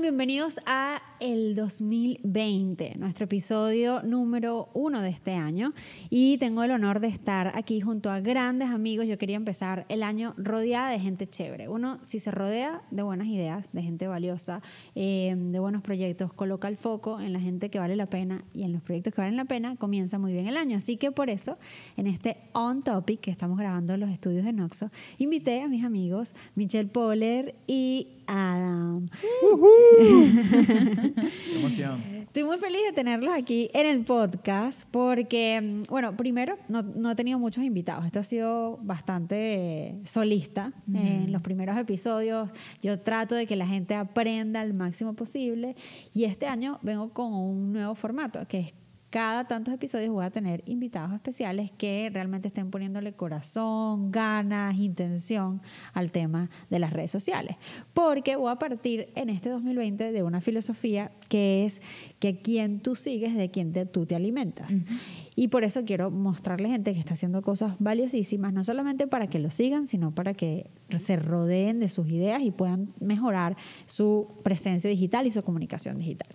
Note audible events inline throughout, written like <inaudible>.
Bienvenidos a el 2020, nuestro episodio número uno de este año. Y tengo el honor de estar aquí junto a grandes amigos. Yo quería empezar el año rodeada de gente chévere. Uno, si se rodea de buenas ideas, de gente valiosa, eh, de buenos proyectos, coloca el foco en la gente que vale la pena y en los proyectos que valen la pena, comienza muy bien el año. Así que por eso, en este On Topic que estamos grabando en los estudios de Noxo, invité a mis amigos Michelle Poller y Adam. Qué emoción. Estoy muy feliz de tenerlos aquí en el podcast porque, mm, bueno, primero, no, no he tenido muchos invitados. Esto ha sido bastante solista en los primeros episodios. Yo trato de que la gente aprenda al máximo posible y este año vengo con un nuevo formato que es cada tantos episodios voy a tener invitados especiales que realmente estén poniéndole corazón, ganas, intención al tema de las redes sociales. Porque voy a partir en este 2020 de una filosofía que es que quien tú sigues de quien te, tú te alimentas. Y por eso quiero mostrarle gente que está haciendo cosas valiosísimas, no solamente para que lo sigan, sino para que se rodeen de sus ideas y puedan mejorar su presencia digital y su comunicación digital.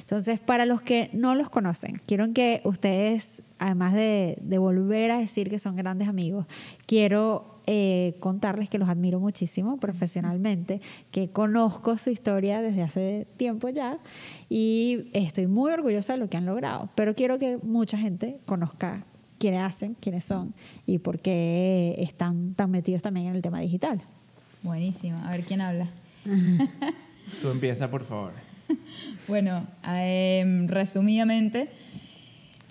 Entonces, para los que no los conocen, quiero que ustedes, además de, de volver a decir que son grandes amigos, quiero eh, contarles que los admiro muchísimo profesionalmente, que conozco su historia desde hace tiempo ya y estoy muy orgullosa de lo que han logrado, pero quiero que mucha gente conozca quiénes hacen, quiénes son y por qué están tan metidos también en el tema digital. Buenísimo. A ver quién habla. Tú empieza, por favor. <laughs> Bueno, eh, resumidamente,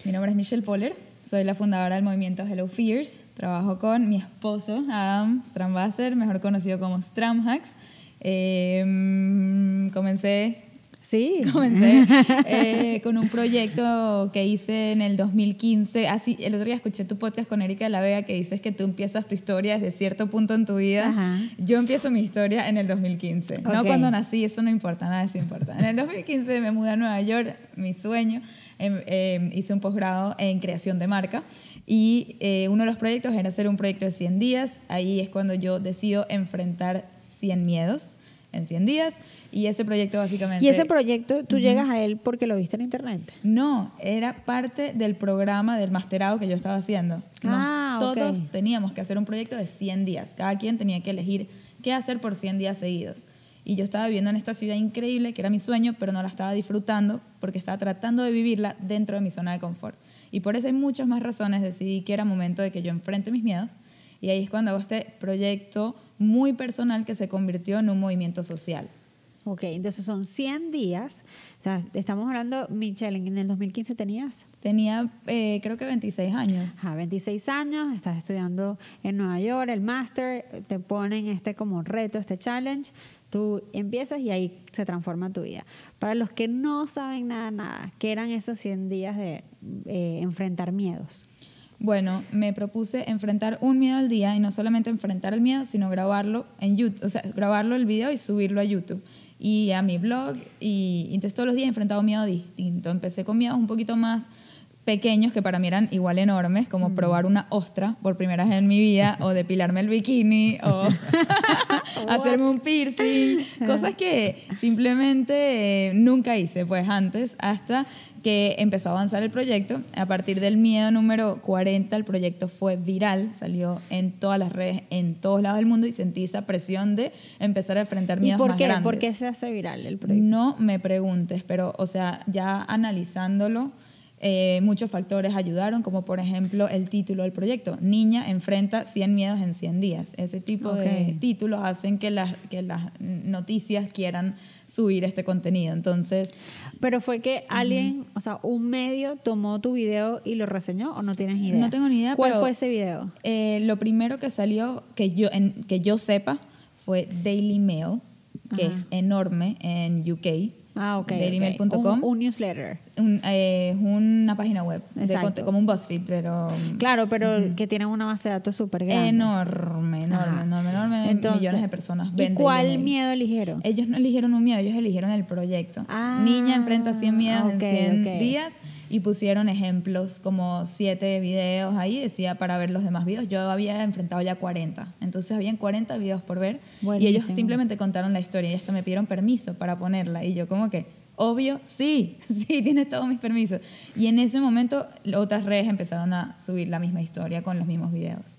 mi nombre es Michelle Poller, soy la fundadora del movimiento Hello Fears, trabajo con mi esposo Adam Stramwasser, mejor conocido como Stramhacks. Eh, comencé Sí. <laughs> Comencé eh, con un proyecto que hice en el 2015. Así, el otro día escuché tu podcast con Erika de la Vega que dices que tú empiezas tu historia desde cierto punto en tu vida. Ajá. Yo empiezo mi historia en el 2015. No Ok. cuando nací, eso no importa, nada de eso importa. En el 2015 me mudé a Nueva York, mi sueño. Em, hice un posgrado en creación de marca y eh, uno de los proyectos era hacer un proyecto de 100 días. Ahí es cuando yo decido enfrentar 100 miedos en 100 días y ese proyecto básicamente... Y ese proyecto, tú llegas a él porque lo viste en internet. No, era parte del programa del masterado que yo estaba haciendo. Nos- Ah. Todos teníamos que hacer un proyecto de 100 días. Cada quien tenía que elegir qué hacer por 100 días seguidos. Y yo estaba viviendo en esta ciudad increíble, que era mi sueño, pero no la estaba disfrutando porque estaba tratando de vivirla dentro de mi zona de confort. Y por eso hay muchas más razones decidí que era momento de que yo enfrente mis miedos. Y ahí es cuando hago este proyecto muy personal que se convirtió en un movimiento social. Ok, entonces son 100 días. O sea, estamos hablando, Michelle, en el 2015 tenías Tenía, eh, creo que 26 años. ajá, 26 años, estás estudiando en Nueva York, el máster, te ponen este como reto, este challenge, tú empiezas y ahí se transforma tu vida. Para los que no saben nada, nada, ¿qué eran esos 100 días de eh, enfrentar miedos? Bueno, me propuse enfrentar un miedo al día y no solamente enfrentar el miedo, sino grabarlo en YouTube, o sea, grabarlo el video y subirlo a YouTube y a mi blog y, entonces todos los días he enfrentado miedo distinto. Empecé con miedos un poquito más pequeños que para mí eran igual enormes, como probar una ostra por primera vez en mi vida o depilarme el bikini o <laughs> <laughs> hacerme un piercing, cosas que simplemente eh, nunca hice pues antes hasta que empezó a avanzar el proyecto. A partir del miedo número 40, el proyecto fue viral, salió en todas las redes, en todos lados del mundo y sentí esa presión de empezar a enfrentar ¿Y miedos por más qué? grandes. ¿Por qué se hace viral el proyecto? No me preguntes, pero, o sea, ya analizándolo, eh, muchos factores ayudaron, como por ejemplo el título del proyecto, Niña enfrenta 100 miedos en 100 días. Ese tipo de Ok. títulos hacen que las, que las noticias quieran subir este contenido. Entonces, Pero fue que alguien, o sea, un medio tomó tu video y lo reseñó o no tienes idea. No tengo ni idea, ¿Cuál pero- fue ese video? eh, lo primero que salió, que yo, en- que yo sepa, fue Daily Mail, que Ajá. es enorme en UK. Ah, ok. dailymail.com. Un, un newsletter. Un- eh, una página web, de como un BuzzFeed, pero Claro, pero que tienen una base de datos súper grande. enorme, enorme, Ajá. enorme, enorme. Entonces, millones de personas. ¿Y cuál Daily Mail. miedo eligieron? Ellos no eligieron un miedo, ellos eligieron el proyecto. Ah, Niña enfrenta 100 miedos ok, en 100 ok. días y pusieron ejemplos, como siete videos ahí, decía para ver los demás videos. Yo había enfrentado ya 40, entonces habían 40 videos por ver y ellos Buenísimo. simplemente contaron la historia y hasta me pidieron permiso para ponerla y yo como que, obvio, sí, <laughs> sí, tienes todos mis permisos. Y en ese momento otras redes empezaron a subir la misma historia con los mismos videos.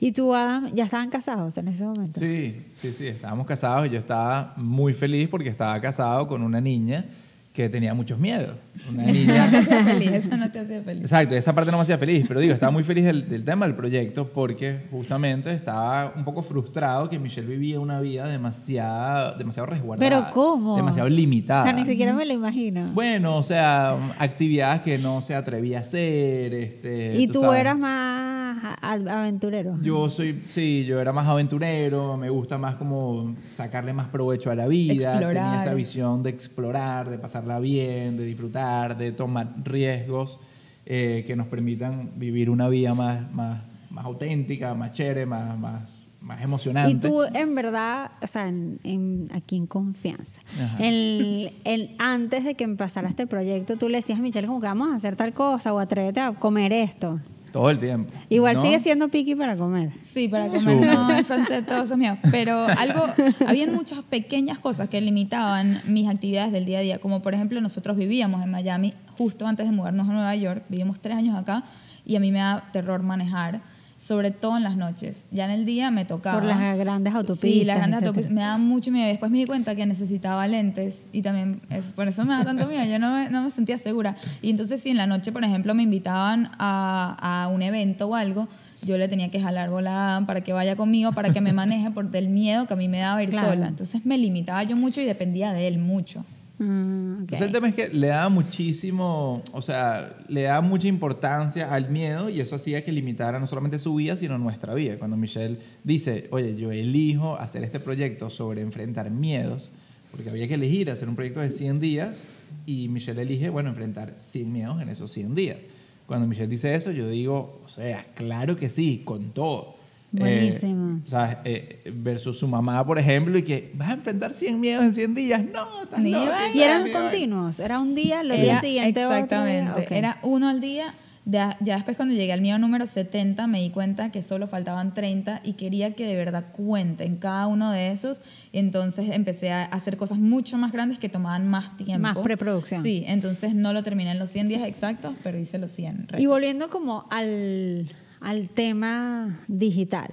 ¿Y tú, Adam, ya estaban casados en ese momento? Sí, sí, sí, estábamos casados y yo estaba muy feliz porque estaba casado con una niña que tenía muchos miedos. Una No niña... te hacía feliz, eso no te hacía feliz. Exacto, esa parte no me hacía feliz, pero digo, estaba muy feliz del, del tema del proyecto porque justamente estaba un poco frustrado que Michelle vivía una vida demasiado, demasiado resguardada. ¿Pero cómo? Demasiado limitada. O sea, ni siquiera me lo imagino. Bueno, o sea, actividades que no se atrevía a hacer. Este, y tú, sabes. eras más aventurero. Yo soy, sí, yo era más aventurero, me gusta más como sacarle más provecho a la vida, tenía Explorar. esa visión de explorar, de pasarla bien, de disfrutar, de tomar riesgos eh, que nos permitan vivir una vida más, más, más auténtica, más chévere, más, más, más emocionante. Y tú, en verdad, o sea, en- en- aquí en confianza, el, el- antes de que empezara este proyecto, tú le decías a Michelle como que vamos a hacer tal cosa o atrévete a comer esto. Todo el tiempo. Igual ¿no? sigue siendo piqui para comer. Sí, para comer Súper. no enfrente de todos esos míos. Pero algo, habían muchas pequeñas cosas que limitaban mis actividades del día a día. Como por ejemplo, nosotros vivíamos en Miami justo antes de mudarnos a Nueva York. Vivimos tres años acá y a mí me da terror manejar, sobre todo en las noches. Ya en el día me tocaba. Por las grandes autopistas. Sí, las grandes etcétera. autopistas. Me daba mucho miedo. Después me di cuenta que necesitaba lentes y también es, por eso me da tanto miedo. Yo no me, no me sentía segura. Y entonces si en la noche, por ejemplo, me invitaban a, a un evento o algo, yo le tenía que jalar volada para que vaya conmigo, para que me maneje por del miedo que a mí me daba ir <laughs> Claro. sola. Entonces me limitaba yo mucho y dependía de él mucho. Mm. Entonces el tema es que le daba muchísimo, o sea, le daba mucha importancia al miedo y eso hacía que limitara no solamente su vida, sino nuestra vida. Cuando Michelle dice, oye, yo elijo hacer este proyecto sobre enfrentar miedos, porque había que elegir hacer un proyecto de 100 días y Michelle elige, bueno, enfrentar 100 miedos en esos 100 días. Cuando Michelle dice eso, yo digo, o sea, claro que sí, con todo. Buenísimo. Eh, o sea, eh, versus su mamá, por ejemplo, y que vas a enfrentar 100 miedos en 100 días. No, loca, vaina. Y eran continuos, era un día, los días siguientes otro día. Exactamente. Ok. Era uno al día. Ya, ya después cuando llegué al mío número 70 me di cuenta que solo faltaban 30 y quería que de verdad cuenten cada uno de esos. Entonces empecé a hacer cosas mucho más grandes que tomaban más tiempo. Más preproducción. Sí, entonces no lo terminé en los 100 días exactos, pero hice los 100. Y retos. volviendo como al, al tema digital,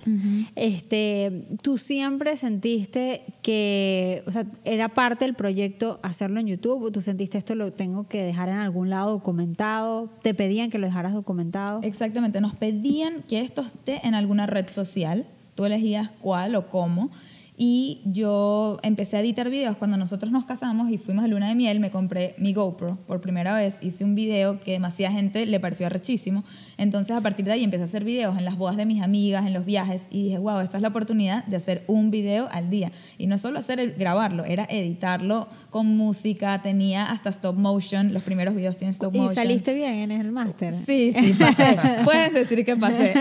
este, tú siempre sentiste que, o sea, era parte del proyecto hacerlo en YouTube, tú sentiste esto lo tengo que dejar en algún lado documentado, te pedían que lo dejaras documentado. Exactamente, nos pedían que esto esté en alguna red social, tú elegías cuál o cómo, y yo empecé a editar videos cuando nosotros nos casamos y fuimos a luna de miel, me compré mi GoPro por primera vez, hice un video que demasiada gente le pareció arrechísimo, entonces a partir de ahí empecé a hacer videos en las bodas de mis amigas, en los viajes, y dije, wow, esta es la oportunidad de hacer un video al día, y no solo hacer el, grabarlo, era editarlo con música, tenía hasta stop motion, los primeros videos tienen stop y motion. saliste bien en el máster. Sí, sí, pasé. <laughs> Puedes decir que pasé.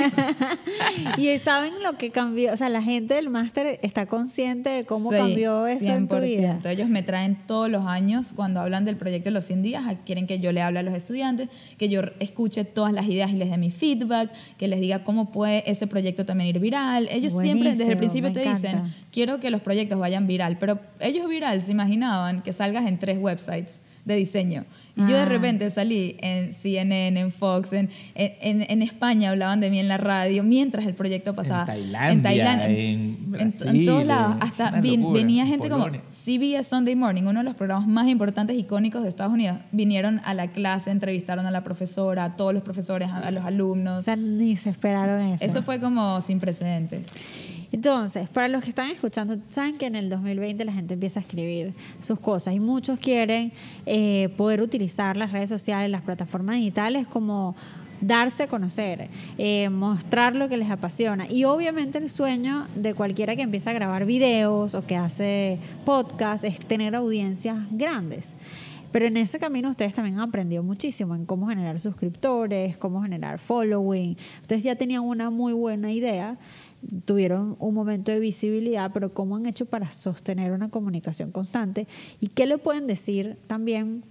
<laughs> y saben lo que cambió, o sea, la gente del máster está consciente de cómo Sí, cambió eso en tu vida. Ellos me traen todos los años cuando hablan del proyecto de los 100 días, quieren que yo le hable a los estudiantes, que yo escuche todas las ideas y les dé mi feedback, que les diga cómo puede ese proyecto también ir viral. Ellos siempre desde el Buenísimo, principio te dicen, encanta. quiero que los proyectos vayan viral, pero ellos viral se imaginaban que salgas en tres websites de diseño. Y yo de Ah. repente salí en CNN, en Fox, en, en, en España hablaban de mí en la radio mientras el proyecto pasaba. En Tailandia, en, Tailandia, en en- Brasil, en todos lados. Hasta locura, venía en gente como. CBS Sunday Morning, uno de los programas más importantes, icónicos de Estados Unidos. Vinieron a la clase, entrevistaron a la profesora, a todos los profesores, a, a los O alumnos. sea, ni se esperaron eso. Eso fue como sin precedentes. Entonces, para los que están escuchando, saben que en el 2020 la gente empieza a escribir sus cosas y muchos quieren eh, poder utilizar las redes sociales, las plataformas digitales como darse a conocer, eh, mostrar lo que les apasiona. Y obviamente el sueño de cualquiera que empieza a grabar videos o que hace podcast es tener audiencias grandes. Pero en ese camino ustedes también han aprendido muchísimo en cómo generar suscriptores, cómo generar following. Ustedes ya tenían una muy buena idea, tuvieron un momento de visibilidad, pero cómo han hecho para sostener una comunicación constante y qué le pueden decir también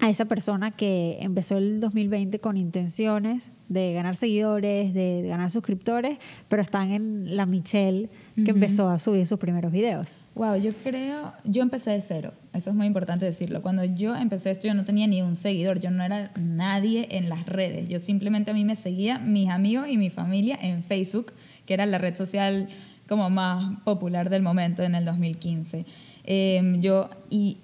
a esa persona que empezó el 2020 con intenciones de ganar seguidores, de ganar suscriptores, pero están en la Michelle que empezó a subir sus primeros videos? Wow, yo creo, yo empecé de cero, eso es muy importante decirlo. Cuando yo empecé esto yo no tenía ni un seguidor, yo no era nadie en las redes, yo simplemente a mí me seguía mis amigos y mi familia en Facebook, que era la red social como más popular del momento en el 2015. Em, yo, y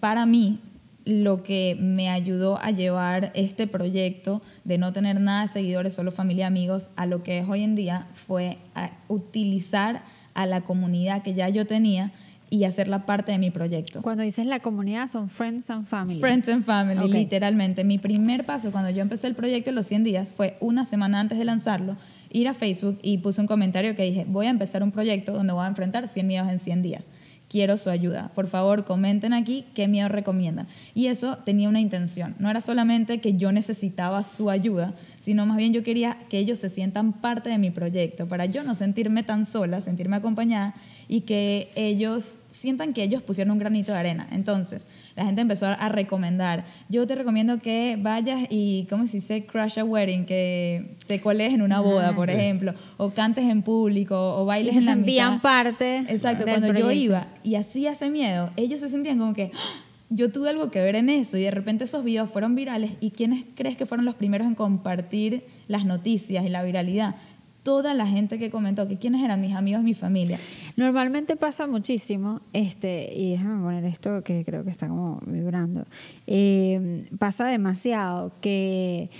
para mí, lo que me ayudó a llevar este proyecto de no tener nada de seguidores, solo familia, amigos, a lo que es hoy en día fue utilizar a la comunidad que ya yo tenía y hacerla parte de mi proyecto. Cuando dices la comunidad son Friends and Family. Friends and Family, literalmente. Mi primer paso cuando yo empecé el proyecto en los 100 días fue una semana antes de lanzarlo, ir a Facebook y puse un comentario que dije, voy a empezar un proyecto donde voy a enfrentar 100 miedos en 100 días quiero su ayuda. Por favor, comenten aquí qué miedo recomiendan. Y eso tenía una intención. No era solamente que yo necesitaba su ayuda, sino más bien yo quería que ellos se sientan parte de mi proyecto, para yo no sentirme tan sola, sentirme acompañada y que ellos sientan que ellos pusieron un granito de arena. Entonces, la gente empezó a recomendar. Yo te recomiendo que vayas y, ¿cómo se dice? Crash a wedding, que te coles en una boda, ah, por ejemplo, o cantes en público, o bailes en la sentían parte. Exacto, cuando yo iba y así hace miedo, ellos se sentían como que ¡Ah! yo tuve algo que ver en eso y de repente esos videos fueron virales y quiénes crees que fueron los primeros en compartir las noticias y la viralidad toda la gente que comentó, que quiénes eran mis amigos, mi familia. Normalmente pasa muchísimo, este, y déjame poner esto que creo que está como vibrando, eh, pasa demasiado que,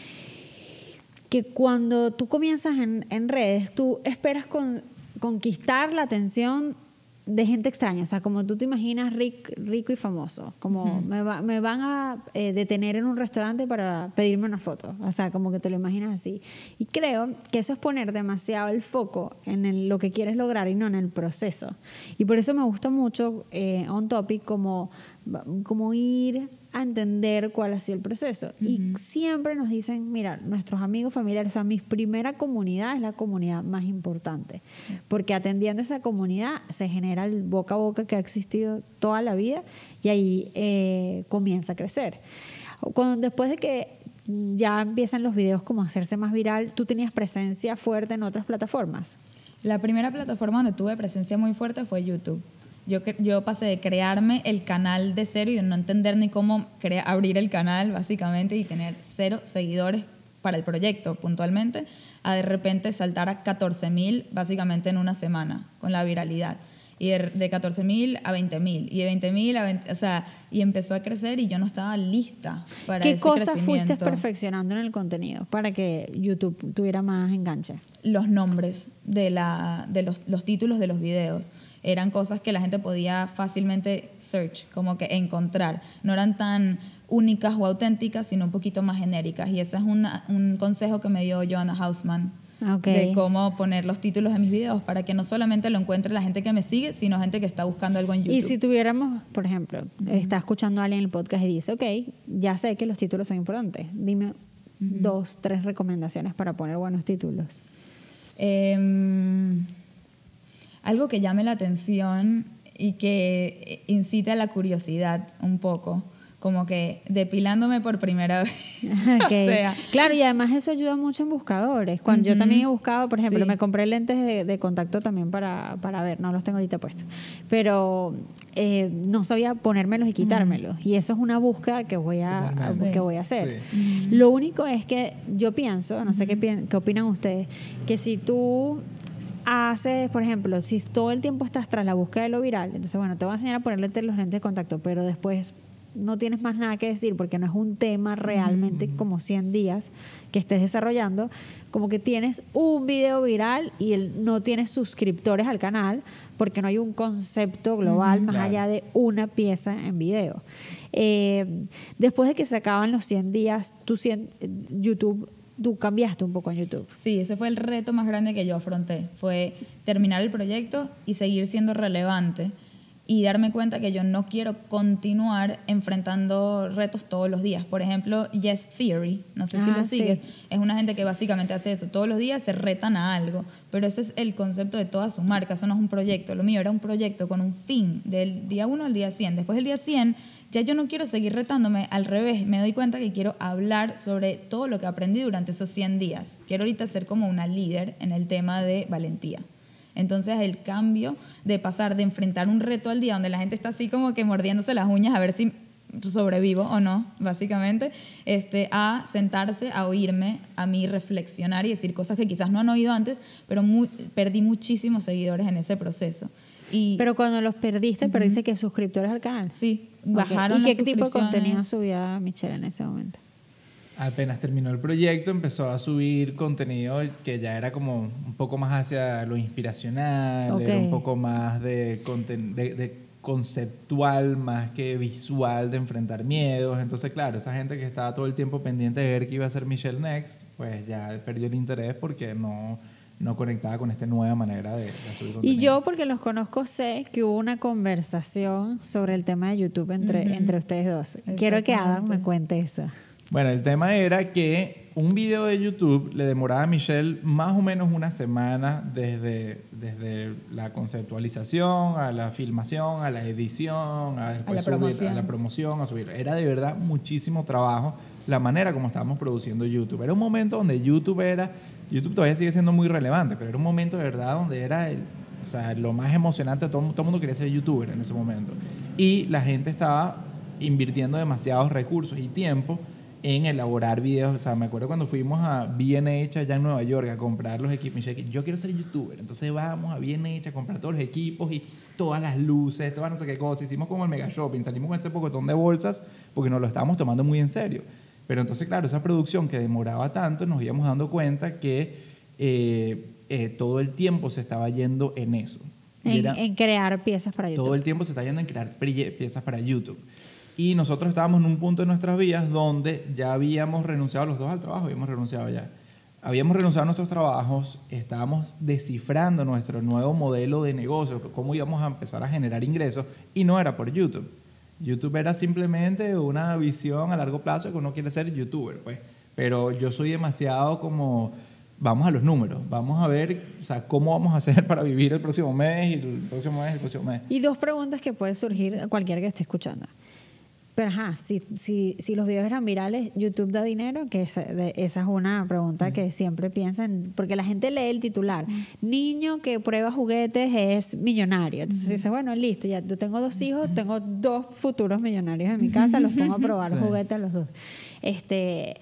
que cuando tú comienzas en, redes, tú esperas con, conquistar la atención de gente extraña, o sea, como tú te imaginas rico y famoso, como me, me, van a eh, detener en un restaurante para pedirme una foto, o sea, como que te lo imaginas así. Y creo que eso es poner demasiado el foco en lo que quieres lograr y no en el proceso. Y por eso me gusta mucho eh, On Topic como, como ir a entender cuál ha sido el proceso. Y siempre nos dicen, mira, nuestros amigos familiares, o sea, mi primera comunidad es la comunidad más importante, porque atendiendo esa comunidad se genera el boca a boca que ha existido toda la vida y ahí eh, comienza a crecer. Cuando, después de que ya empiezan los videos como a hacerse más viral, ¿tú tenías presencia fuerte en otras plataformas? La primera plataforma donde tuve presencia muy fuerte fue YouTube. Yo, yo pasé de crearme el canal de cero y de no entender ni cómo abrir el canal, básicamente, y tener cero seguidores para el proyecto puntualmente, a de repente saltar a 14 mil básicamente en una semana con la viralidad. Y de, de 14 mil a 20 mil. Y de 20 mil a 20, o sea, y empezó a crecer y yo no estaba lista para ¿Qué cosas fuiste perfeccionando en el contenido para que YouTube tuviera más enganche? Los nombres de, la, de los, los títulos de los videos eran cosas que la gente podía fácilmente search, como que encontrar. No eran tan únicas o auténticas, sino un poquito más genéricas. Y ese es un consejo que me dio Joanna Hausman de cómo poner los títulos de mis videos para que no solamente lo encuentre la gente que me sigue, sino gente que está buscando algo en YouTube. Y si tuviéramos, por ejemplo, está escuchando a alguien en el podcast y dice, ok, ya sé que los títulos son importantes, dime dos, tres recomendaciones para poner buenos títulos. Eh, algo que llame la atención y que incite a la curiosidad un poco como que depilándome por primera <laughs> vez. <laughs> claro, y además eso ayuda mucho en buscadores. Cuando yo también he buscado, por ejemplo, me compré lentes de, contacto también para, para, ver, no los tengo ahorita puestos, pero eh, no sabía ponérmelos y quitármelos. Y eso es una búsqueda que voy a, que voy a hacer. Lo único es que yo pienso, no sé qué, qué opinan ustedes, que si tú haces, por ejemplo, si todo el tiempo estás tras la búsqueda de lo viral, entonces, bueno, te voy a enseñar a ponerle los lentes de contacto, pero después no tienes más nada que decir porque no es un tema realmente como 100 días que estés desarrollando, como que tienes un video viral y no tienes suscriptores al canal porque no hay un concepto global más allá de una pieza en video. Eh, después de que se acaban los 100 días, tú, YouTube tú cambiaste un poco en YouTube. Sí, ese fue el reto más grande que yo afronté. Fue terminar el proyecto y seguir siendo relevante y darme cuenta que yo no quiero continuar enfrentando retos todos los días. Por ejemplo, Yes Theory, no sé si Ah, lo sí. sigues, es una gente que básicamente hace eso. Todos los días se retan a algo, pero ese es el concepto de todas sus marcas. Eso no es un proyecto. Lo mío era un proyecto con un fin, del día 1 al día 100. Después del día 100, ya yo no quiero seguir retándome. Al revés, me doy cuenta que quiero hablar sobre todo lo que aprendí durante esos 100 días. Quiero ahorita ser como una líder en el tema de valentía. Entonces el cambio de pasar de enfrentar un reto al día donde la gente está así como que mordiéndose las uñas a ver si sobrevivo o no, básicamente, este, a sentarse, a oírme, a mí reflexionar y decir cosas que quizás no han oído antes, pero perdí muchísimos seguidores en ese proceso. Y Pero cuando los perdiste, perdiste que suscriptores al canal. sí, Bajaron ¿Y qué tipo de contenido subía Michelle en ese momento? Apenas terminó el proyecto, empezó a subir contenido que ya era como un poco más hacia lo inspiracional, era un poco más de, de, de conceptual, más que visual, de enfrentar miedos. Entonces, claro, esa gente que estaba todo el tiempo pendiente de ver qué iba a hacer Michelle Next, pues ya perdió el interés porque no, no conectaba con esta nueva manera de, de subir contenido. Y yo, porque los conozco, sé que hubo una conversación sobre el tema de YouTube entre, entre ustedes dos. Quiero que Adam me cuente eso. Bueno, el tema era que un video de YouTube le demoraba a Michelle más o menos una semana desde, desde la conceptualización, a la filmación, a la edición, a, después la subir- promoción. a la promoción, a subir. Era de verdad muchísimo trabajo la manera como estábamos produciendo YouTube. Era un momento donde YouTube era, YouTube todavía sigue siendo muy relevante, pero era un momento de verdad donde era el, o sea, lo más emocionante, todo, todo el mundo quería ser youtuber en ese momento. Y la gente estaba invirtiendo demasiados recursos y tiempo en elaborar videos. O sea, me acuerdo cuando fuimos a B&H allá en Nueva York a comprar los equipos. Michelle, que yo quiero ser youtuber. Entonces vamos a B&H a comprar todos los equipos y todas las luces, todas no sé qué cosas. Hicimos como el mega shopping. Salimos con ese pocotón de bolsas porque nos lo estábamos tomando muy en serio. Pero entonces, claro, esa producción que demoraba tanto, nos íbamos dando cuenta que eh, eh, todo el tiempo se estaba yendo en eso. En, era- en crear piezas para YouTube. todo el tiempo se está yendo en crear piezas para YouTube. Y nosotros estábamos en un punto de nuestras vidas donde ya habíamos renunciado los dos al trabajo, habíamos renunciado ya. Habíamos renunciado a nuestros trabajos, estábamos descifrando nuestro nuevo modelo de negocio, cómo íbamos a empezar a generar ingresos, y no era por YouTube. YouTube era simplemente una visión a largo plazo que uno quiere ser youtuber, pues. Pero yo soy demasiado como, vamos a los números, vamos a ver, o sea, cómo vamos a hacer <laughs> para vivir el próximo mes, y el próximo mes, y el próximo mes. Y dos preguntas que puede surgir a cualquiera que esté escuchando. Pero ajá, si, si, si los videos eran virales, ¿YouTube da dinero? Que esa, de- esa es una pregunta que siempre piensan, porque la gente lee el titular. Niño que prueba juguetes es millonario. Entonces dice, bueno, listo, ya yo tengo dos hijos, tengo dos futuros millonarios en mi casa, los pongo a probar Sí. juguetes a los dos. Este,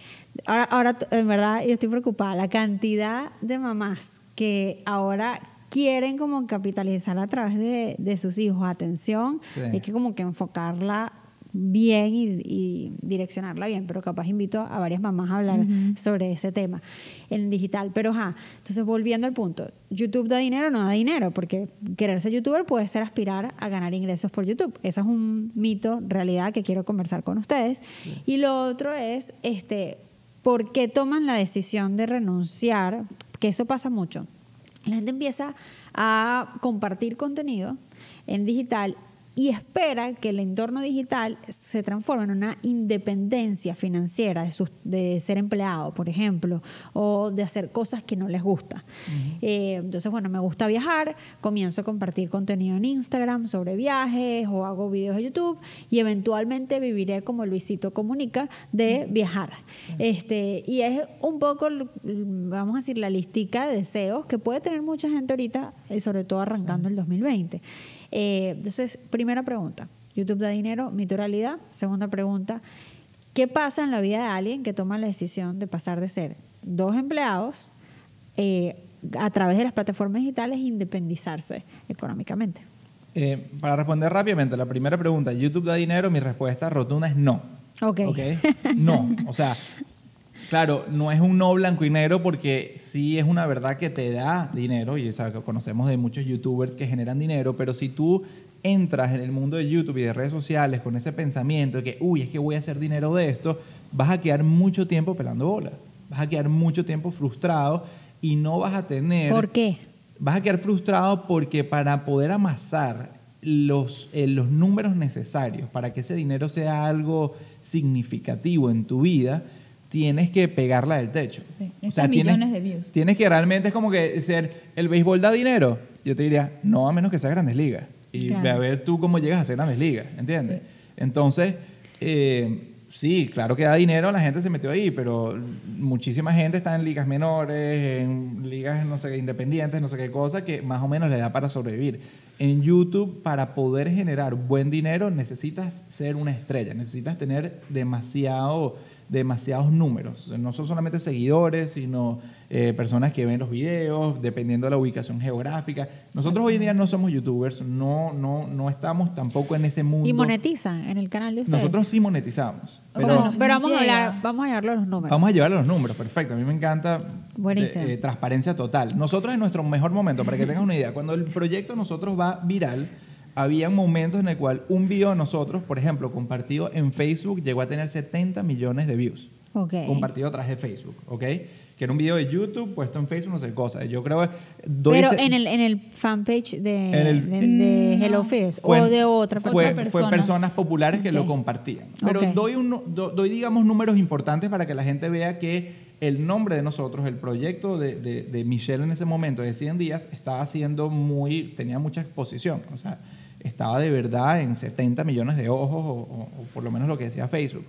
ahora, ahora, en verdad, yo estoy preocupada. La cantidad de mamás que ahora quieren como capitalizar a través de, de sus hijos. Atención, Sí. hay que como que enfocarla bien y, y direccionarla bien, pero capaz invito a varias mamás a hablar sobre ese tema en digital. Pero ajá, entonces volviendo al punto, ¿YouTube da dinero o no da dinero? Porque querer ser youtuber puede ser aspirar a ganar ingresos por YouTube. Ese es un mito, realidad que quiero conversar con ustedes. Y lo otro es, este, ¿por qué toman la decisión de renunciar? Que eso pasa mucho. La gente empieza a compartir contenido en digital y espera que el entorno digital se transforme en una independencia financiera de, sus- de ser empleado, por ejemplo, o de hacer cosas que no les gusta. Eh, entonces, bueno, me gusta viajar, comienzo a compartir contenido en Instagram sobre viajes o hago videos de YouTube y eventualmente viviré como Luisito Comunica de viajar. Este, y es un poco, vamos a decir, la listica de deseos que puede tener mucha gente ahorita, eh, sobre todo arrancando el 2020. Eh, entonces, primera pregunta, ¿YouTube da dinero? ¿Mito realidad? Segunda pregunta, ¿qué pasa en la vida de alguien que toma la decisión de pasar de ser dos empleados eh, a través de las plataformas digitales e independizarse económicamente? Eh, para responder rápidamente, la primera pregunta, ¿YouTube da dinero? Mi respuesta rotunda es no. Ok. No. O sea, <laughs> claro, no es un no blanco y negro porque sí es una verdad que te da dinero y o sea, que conocemos de muchos youtubers que generan dinero, pero si tú entras en el mundo de YouTube y de redes sociales con ese pensamiento de que, uy, es que voy a hacer dinero de esto, vas a quedar mucho tiempo pelando bola. Vas a quedar mucho tiempo frustrado y no vas a tener ¿Por qué? vas a quedar frustrado porque para poder amasar los, eh, los números necesarios para que ese dinero sea algo significativo en tu vida, tienes que pegarla del techo. Sí, O sea, tienes, millones de views. tienes que realmente es como que ser, el béisbol da dinero. Yo te diría, no a menos que sea grandes ligas. Y Claro. ve a ver tú cómo llegas a ser grandes ligas, ¿entiendes? Sí. Entonces, eh, sí, claro que da dinero, la gente se metió ahí, pero muchísima gente está en ligas menores, en ligas, no sé, independientes, no sé qué cosa, que más o menos le da para sobrevivir. En YouTube, para poder generar buen dinero, necesitas ser una estrella, necesitas tener demasiado demasiados números, no son solamente seguidores, sino eh, personas que ven los videos, dependiendo de la ubicación geográfica. Nosotros hoy en día no somos youtubers, no, no, no estamos tampoco en ese mundo. Y monetizan en el canal de ustedes. Nosotros sí monetizamos. Pero vamos a hablar, vamos a llevarlo a los números. vamos a llevar los números, perfecto. A mí me encanta Buenísimo. eh, eh, transparencia total. Nosotros en nuestro mejor momento, para que tengas una idea, cuando el proyecto nosotros va viral, había momentos en el cual un video de nosotros, por ejemplo, compartido en Facebook, llegó a tener 70 millones de views. Ok. Compartido a través de Facebook, ¿ok? Que era un video de YouTube puesto en Facebook, no sé qué cosa. Yo creo que... doy Pero ese- en el, en el fanpage de, En el- de, de No. Hello Fears fue- o de otra fue, persona. fue persona. personas populares que lo compartían. Pero Ok. doy, un, do- doy, digamos, números importantes para que la gente vea que el nombre de nosotros, el proyecto de, de, de Michelle en ese momento, de 100 días, estaba haciendo muy, tenía mucha exposición. O sea, estaba de verdad en 70 millones de ojos, o, o- o por lo menos lo que decía Facebook.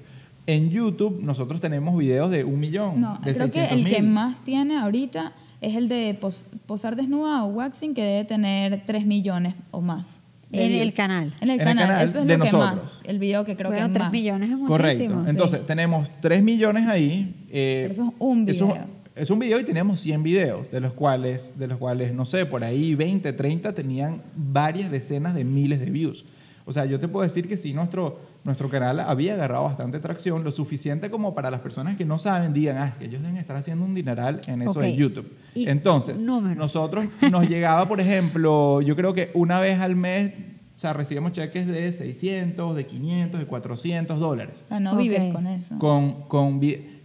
En YouTube nosotros tenemos videos de un millón, No, de creo que 600 el que más tiene ahorita es el de pos- posar desnuda o waxing, que debe tener 3 millones o más. En el canal. En el En el canal, eso es de lo que más. El video que creo bueno, que es 3 más. millones es Correcto. muchísimo. Entonces, tenemos 3 millones ahí. eh, Pero eso es un es un- video. Es un video y tenemos 100 videos, de los cuales, de los cuales, no sé, por ahí 20, 30 tenían varias decenas de miles de views. O sea, yo te puedo decir que sí, nuestro, nuestro canal había agarrado bastante tracción, lo suficiente como para las personas que no saben, digan, ah, que ellos deben estar haciendo un dineral en eso Ok. de YouTube. Y Entonces, números. nosotros nos llegaba, por ejemplo, yo creo que una vez al mes, o sea, recibimos cheques de 600, de 500, de 400 dólares. Ah, no Ok. vives con eso. Con, con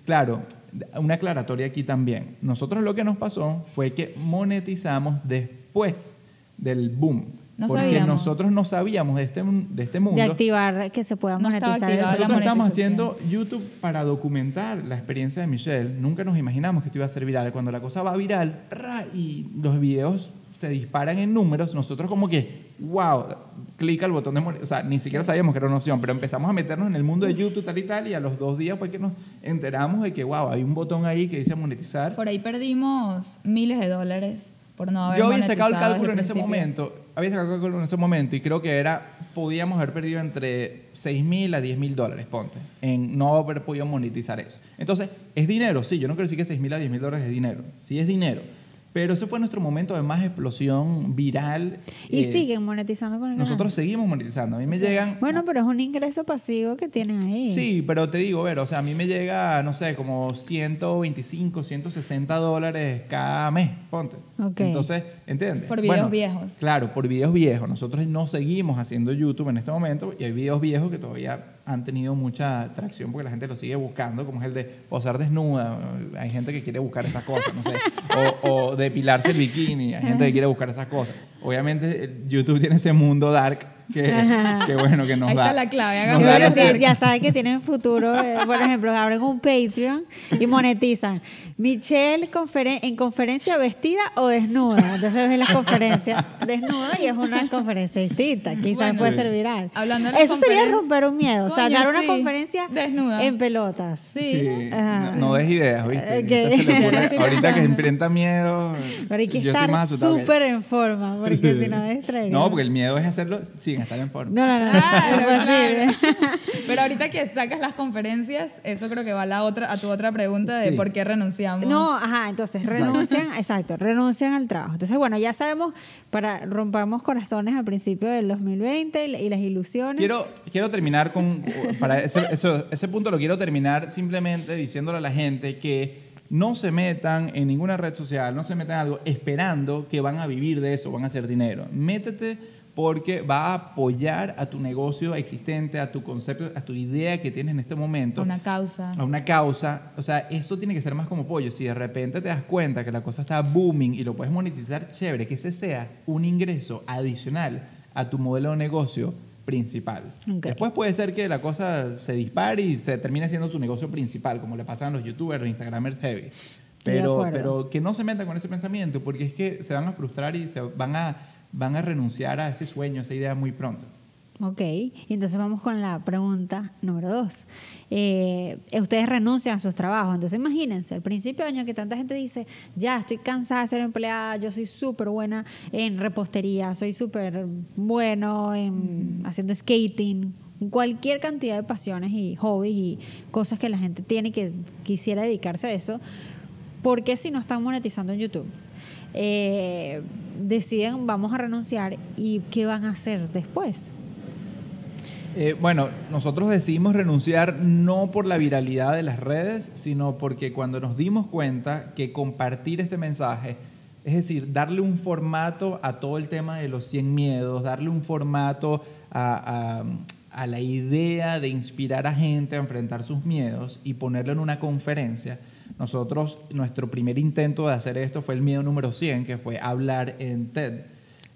claro, una aclaratoria aquí también. Nosotros lo que nos pasó fue que monetizamos después del boom. No porque sabíamos. nosotros no sabíamos de este, de este mundo. de activar que se pueda monetizar. Nosotros estamos haciendo YouTube para documentar la experiencia de Michelle. Nunca nos imaginamos que esto iba a ser viral. Cuando la cosa va viral ¡ra! y los videos se disparan en números, nosotros como que, wow, clic al botón de monetizar. O sea, ni siquiera sabíamos que era una opción, pero empezamos a meternos en el mundo de YouTube tal y tal y a los dos días fue que nos enteramos de que, wow, hay un botón ahí que dice monetizar. Por ahí perdimos miles de dólares por no haber Yo había sacado el cálculo en ese el momento, había sacado el cálculo en ese momento y creo que era, podíamos haber perdido entre 6 mil a 10 mil dólares, ponte, en no haber podido monetizar eso. Entonces, ¿es dinero? Sí, yo no quiero decir que 6 mil a 10 mil dólares es dinero, sí es dinero, pero ese fue nuestro momento de más explosión viral. Y eh, siguen monetizando con el canal. Nosotros seguimos monetizando, a mí me llegan... Bueno, pero es un ingreso pasivo que tienen ahí. Sí, pero te digo, ver, o sea, a mí me llega, no sé, como 125, 160 dólares cada mes, ponte. Ok. Entonces, ¿entiendes? Por videos viejos. Claro, por videos viejos. Nosotros no seguimos haciendo YouTube en este momento y hay videos viejos que todavía han tenido mucha atracción porque la gente lo sigue buscando, como es el de posar desnuda. Hay gente que quiere buscar esas cosas, no sé. O, <laughs> o depilarse el bikini. Hay gente que quiere buscar esas cosas. Obviamente, YouTube tiene ese mundo dark que, que bueno, que nos Ahí da. está la clave, hagan da la ya saben que tienen futuro. eh, por ejemplo, abren un Patreon y monetizan. Michelle conferen- en conferencia vestida o desnuda. Entonces ves la conferencia desnuda y es una conferencia distinta. Quizás Bueno, puede ser viral. hablando de las Eso sería romper un miedo. o sea, dar una sí, conferencia desnuda. en pelotas. Sí. No, no des ideas, ¿viste? Ahorita, se que pensando. enfrenta miedo. Pero hay que yo estar súper en forma, porque <laughs> si no es. No, porque el miedo es hacerlo sin estar en forma. No, no, no. Claro, no es posible. claro. Pero ahorita que sacas las conferencias, eso creo que va a, la otra, a tu otra pregunta de Sí. por qué renunciamos. No, ajá, entonces renuncian, exacto, renuncian al trabajo. Entonces, bueno, ya sabemos, para rompamos corazones al principio del 2020 y, y las ilusiones. Quiero, quiero terminar con, para ese, eso- ese punto lo quiero terminar simplemente diciéndole a la gente que no se metan en ninguna red social, no se metan en algo esperando que van a vivir de eso, van a hacer dinero. Métete porque va a apoyar a tu negocio existente, a tu concepto, a tu idea que tienes en este momento. Una causa. a una causa, o sea, esto tiene que ser más como pollo. Si de repente te das cuenta que la cosa está booming y lo puedes monetizar, chévere, que ese sea un ingreso adicional a tu modelo de negocio principal. Ok. Después puede ser que la cosa se dispare y se termine siendo su negocio principal, como le pasan a los youtubers, los instagramers heavy. Pero, pero que no se metan con ese pensamiento, porque es que se van a frustrar y se van a, van a renunciar a ese sueño, a esa idea muy pronto. Ok, y entonces vamos con la pregunta número dos. Eh, ustedes renuncian a sus trabajos, entonces imagínense, al principio de año que tanta gente dice, ya estoy cansada de ser empleada, yo soy súper buena en repostería, soy súper bueno en haciendo skating, cualquier cantidad de pasiones y hobbies y cosas que la gente tiene que quisiera dedicarse a eso, ¿por qué si no están monetizando en YouTube? Eh, deciden vamos a renunciar y qué van a hacer después. Eh, bueno, nosotros decidimos renunciar no por la viralidad de las redes, sino porque cuando nos dimos cuenta que compartir este mensaje, es decir, darle un formato a todo el tema de los 100 miedos, darle un formato a, la idea de inspirar a gente a enfrentar sus miedos y ponerlo en una conferencia, nosotros, nuestro primer intento de hacer esto fue el miedo número 100, que fue hablar en TED.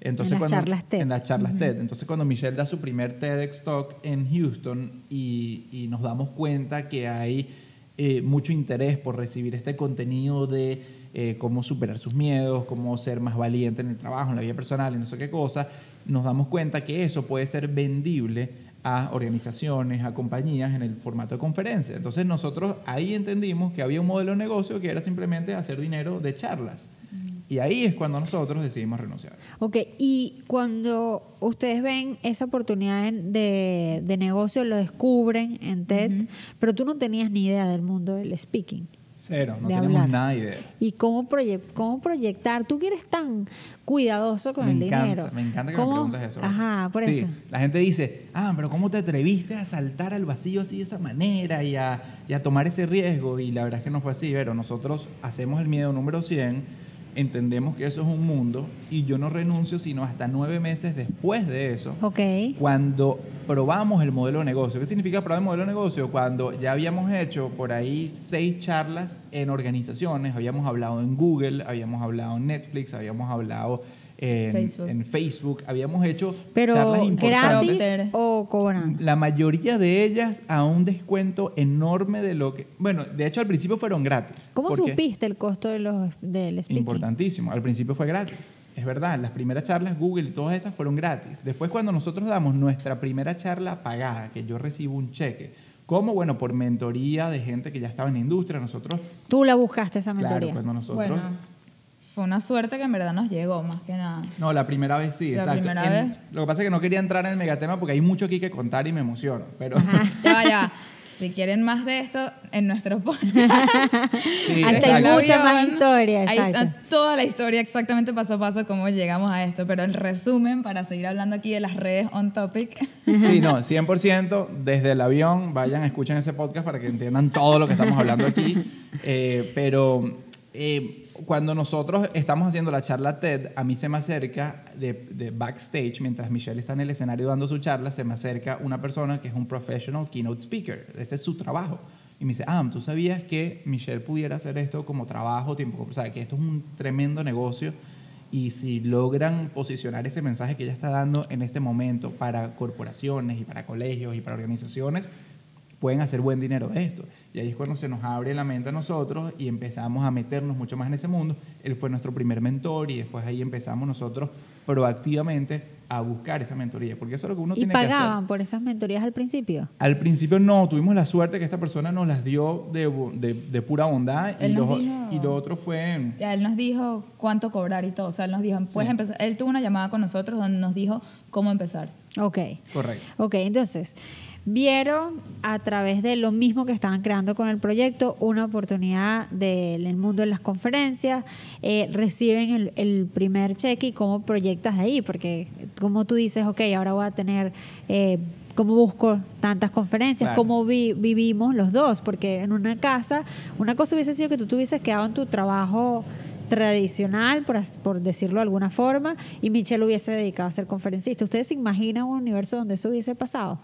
Entonces, En las cuando- charlas TED. En las charlas TED. Entonces, cuando Michelle da su primer TEDx Talk en Houston y, y nos damos cuenta que hay eh, mucho interés por recibir este contenido de eh, cómo superar sus miedos, cómo ser más valiente en el trabajo, en la vida personal y no sé qué cosa, nos damos cuenta que eso puede ser vendible a organizaciones, a compañías en el formato de conferencia. Entonces nosotros ahí entendimos que había un modelo de negocio que era simplemente hacer dinero de charlas. Y ahí es cuando nosotros decidimos renunciar. Ok, y cuando ustedes ven esa oportunidad de, de negocio, lo descubren en TED, pero tú no tenías ni idea del mundo del speaking. Cero, no de tenemos hablar. nada de idea. ¿Y cómo, proye- cómo proyectar? Tú que eres tan cuidadoso con me el encanta, dinero. Me encanta que me ¿Cómo? preguntes eso. Ajá, por Sí, eso. La gente dice, ah, pero ¿cómo te atreviste a saltar al vacío así de esa manera y a, y a tomar ese riesgo? Y la verdad es que no fue así, pero nosotros hacemos el miedo número 100, entendemos que eso es un mundo y yo no renuncio sino hasta nueve meses después de eso. Ok. Cuando probamos el modelo de negocio. ¿Qué significa probar el modelo de negocio? Cuando ya habíamos hecho por ahí seis charlas en organizaciones, habíamos hablado en Google, habíamos hablado en Netflix, habíamos hablado en Facebook. en Facebook, habíamos hecho Pero charlas importantes. gratis o cobran. La mayoría de ellas a un descuento enorme de lo que... Bueno, de hecho al principio fueron gratis. ¿Cómo supiste el costo de los, del speaking? Importantísimo. Al principio fue gratis. Es verdad, las primeras charlas Google y todas esas fueron gratis. Después cuando nosotros damos nuestra primera charla pagada, que yo recibo un cheque, como bueno, por mentoría de gente que ya estaba en la industria, nosotros, Tú la buscaste esa claro, mentoría. cuando nosotros... Bueno, fue una suerte que en verdad nos llegó, más que nada. No, la primera vez sí, La exacto. primera En- vez. Lo que pasa es que no quería entrar en el megatema porque hay mucho aquí que contar y me emociono, pero <laughs> Ya, va, ya. va. Si quieren más de esto, en nuestro podcast. <laughs> sí, Hasta hay mucha más historia, Ahí exacto. está toda la historia, exactamente paso a paso, cómo llegamos a esto. Pero el resumen, para seguir hablando aquí de las redes on topic. <laughs> Sí, no, 100% desde el avión, vayan, escuchen ese podcast para que entiendan todo lo que estamos hablando aquí. Eh, pero eh, cuando nosotros estamos haciendo la charla TED, a mí se me acerca de, de backstage, mientras Michelle está en el escenario dando su charla, se me acerca una persona que es un professional keynote speaker. Ese es su trabajo. Y me dice, ah, ¿tú sabías que Michelle pudiera hacer esto como trabajo, tiempo, o sea, que esto es un tremendo negocio? Y si logran posicionar ese mensaje que ella está dando en este momento para corporaciones y para colegios y para organizaciones, pueden hacer buen dinero de esto. Y ahí es cuando se nos abre la mente a nosotros y empezamos a meternos mucho más en ese mundo. Él fue nuestro primer mentor y después ahí empezamos nosotros proactivamente a buscar esa mentoría, porque eso es lo que uno ¿Y tiene que hacer. pagaban por esas mentorías al principio? Al principio no, tuvimos la suerte que esta persona nos las dio de, de- de pura bondad y Él nos lo, dijo- y lo otro fue... Ya él nos dijo cuánto cobrar y todo. O sea, él nos dijo, puedes Sí. empezar. Él tuvo una llamada con nosotros donde nos dijo cómo empezar. Ok. Correcto. Ok, entonces, vieron a través de lo mismo que estaban creando con el proyecto una oportunidad del el mundo de las conferencias, eh, reciben el, el primer cheque y cómo proyectas ahí, porque como tú dices, ok, ahora voy a tener... Eh, ¿Cómo busco tantas conferencias? Claro. ¿Cómo vi- vivimos los dos? Porque en una casa, una cosa hubiese sido que tú te hubieses quedado en tu trabajo tradicional, por, por decirlo de alguna forma, y Michelle hubiese dedicado a ser conferencista. ¿Ustedes se imaginan un universo donde eso hubiese pasado?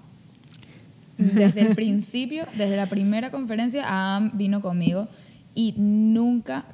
Desde el <laughs> principio, desde la primera conferencia, Adam vino conmigo y nunca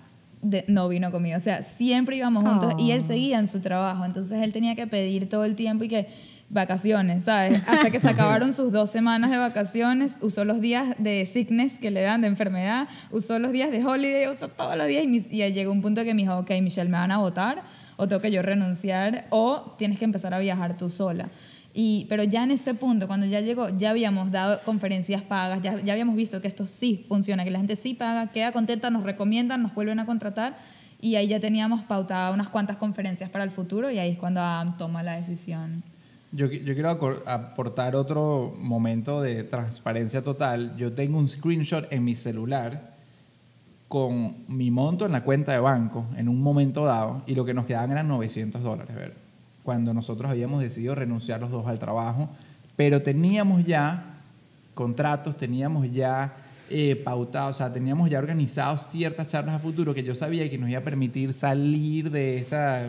de- no vino conmigo. O sea, siempre íbamos juntos y él Oh. seguía en su trabajo. Entonces él tenía que pedir todo el tiempo y que vacaciones, ¿sabes? Hasta que se <laughs> acabaron sus dos semanas de vacaciones, usó los días de sickness que le dan, de enfermedad, usó los días de holiday, usó todos los días y, mis- y llegó un punto que me dijo, ok, Michelle, me van a votar o tengo que yo renunciar o tienes que empezar a viajar tú sola. Y, pero ya en ese punto, cuando ya llegó, ya habíamos dado conferencias pagas, ya, ya habíamos visto que esto sí funciona, que la gente sí paga, queda contenta, nos recomiendan, nos vuelven a contratar y ahí ya teníamos pautada unas cuantas conferencias para el futuro y ahí es cuando Adam toma la decisión. Yo, yo quiero aportar otro momento de transparencia total. Yo tengo un screenshot en mi celular con mi monto en la cuenta de banco en un momento dado y lo que nos quedaban eran 900 dólares, ¿ver? Cuando nosotros habíamos decidido renunciar los dos al trabajo, pero teníamos ya contratos, teníamos ya eh, pautados, o sea, teníamos ya organizados ciertas charlas a futuro que yo sabía que nos iba a permitir salir de esa,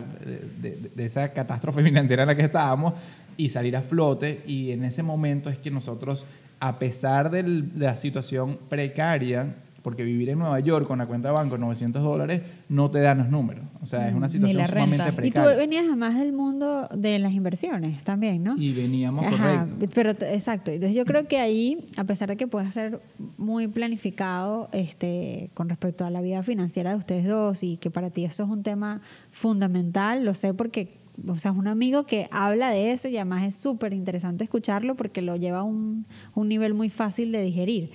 de, esa catástrofe <laughs> financiera en la que estábamos y salir a flote. Y en ese momento es que nosotros, a pesar de la situación precaria, porque vivir en Nueva York con la cuenta de banco 900 dólares no te dan los números. O sea, es una situación sumamente renta. Y tú precaria. venías además del mundo de las inversiones también, ¿no? Y veníamos Ajá, correcto. pero exacto. Entonces yo creo que ahí, a pesar de que pueda ser muy planificado este, con respecto a la vida financiera de ustedes dos y que para ti eso es un tema fundamental, lo sé porque o sea, es un amigo que habla de eso y además es súper interesante escucharlo porque lo lleva a un, un nivel muy fácil de digerir.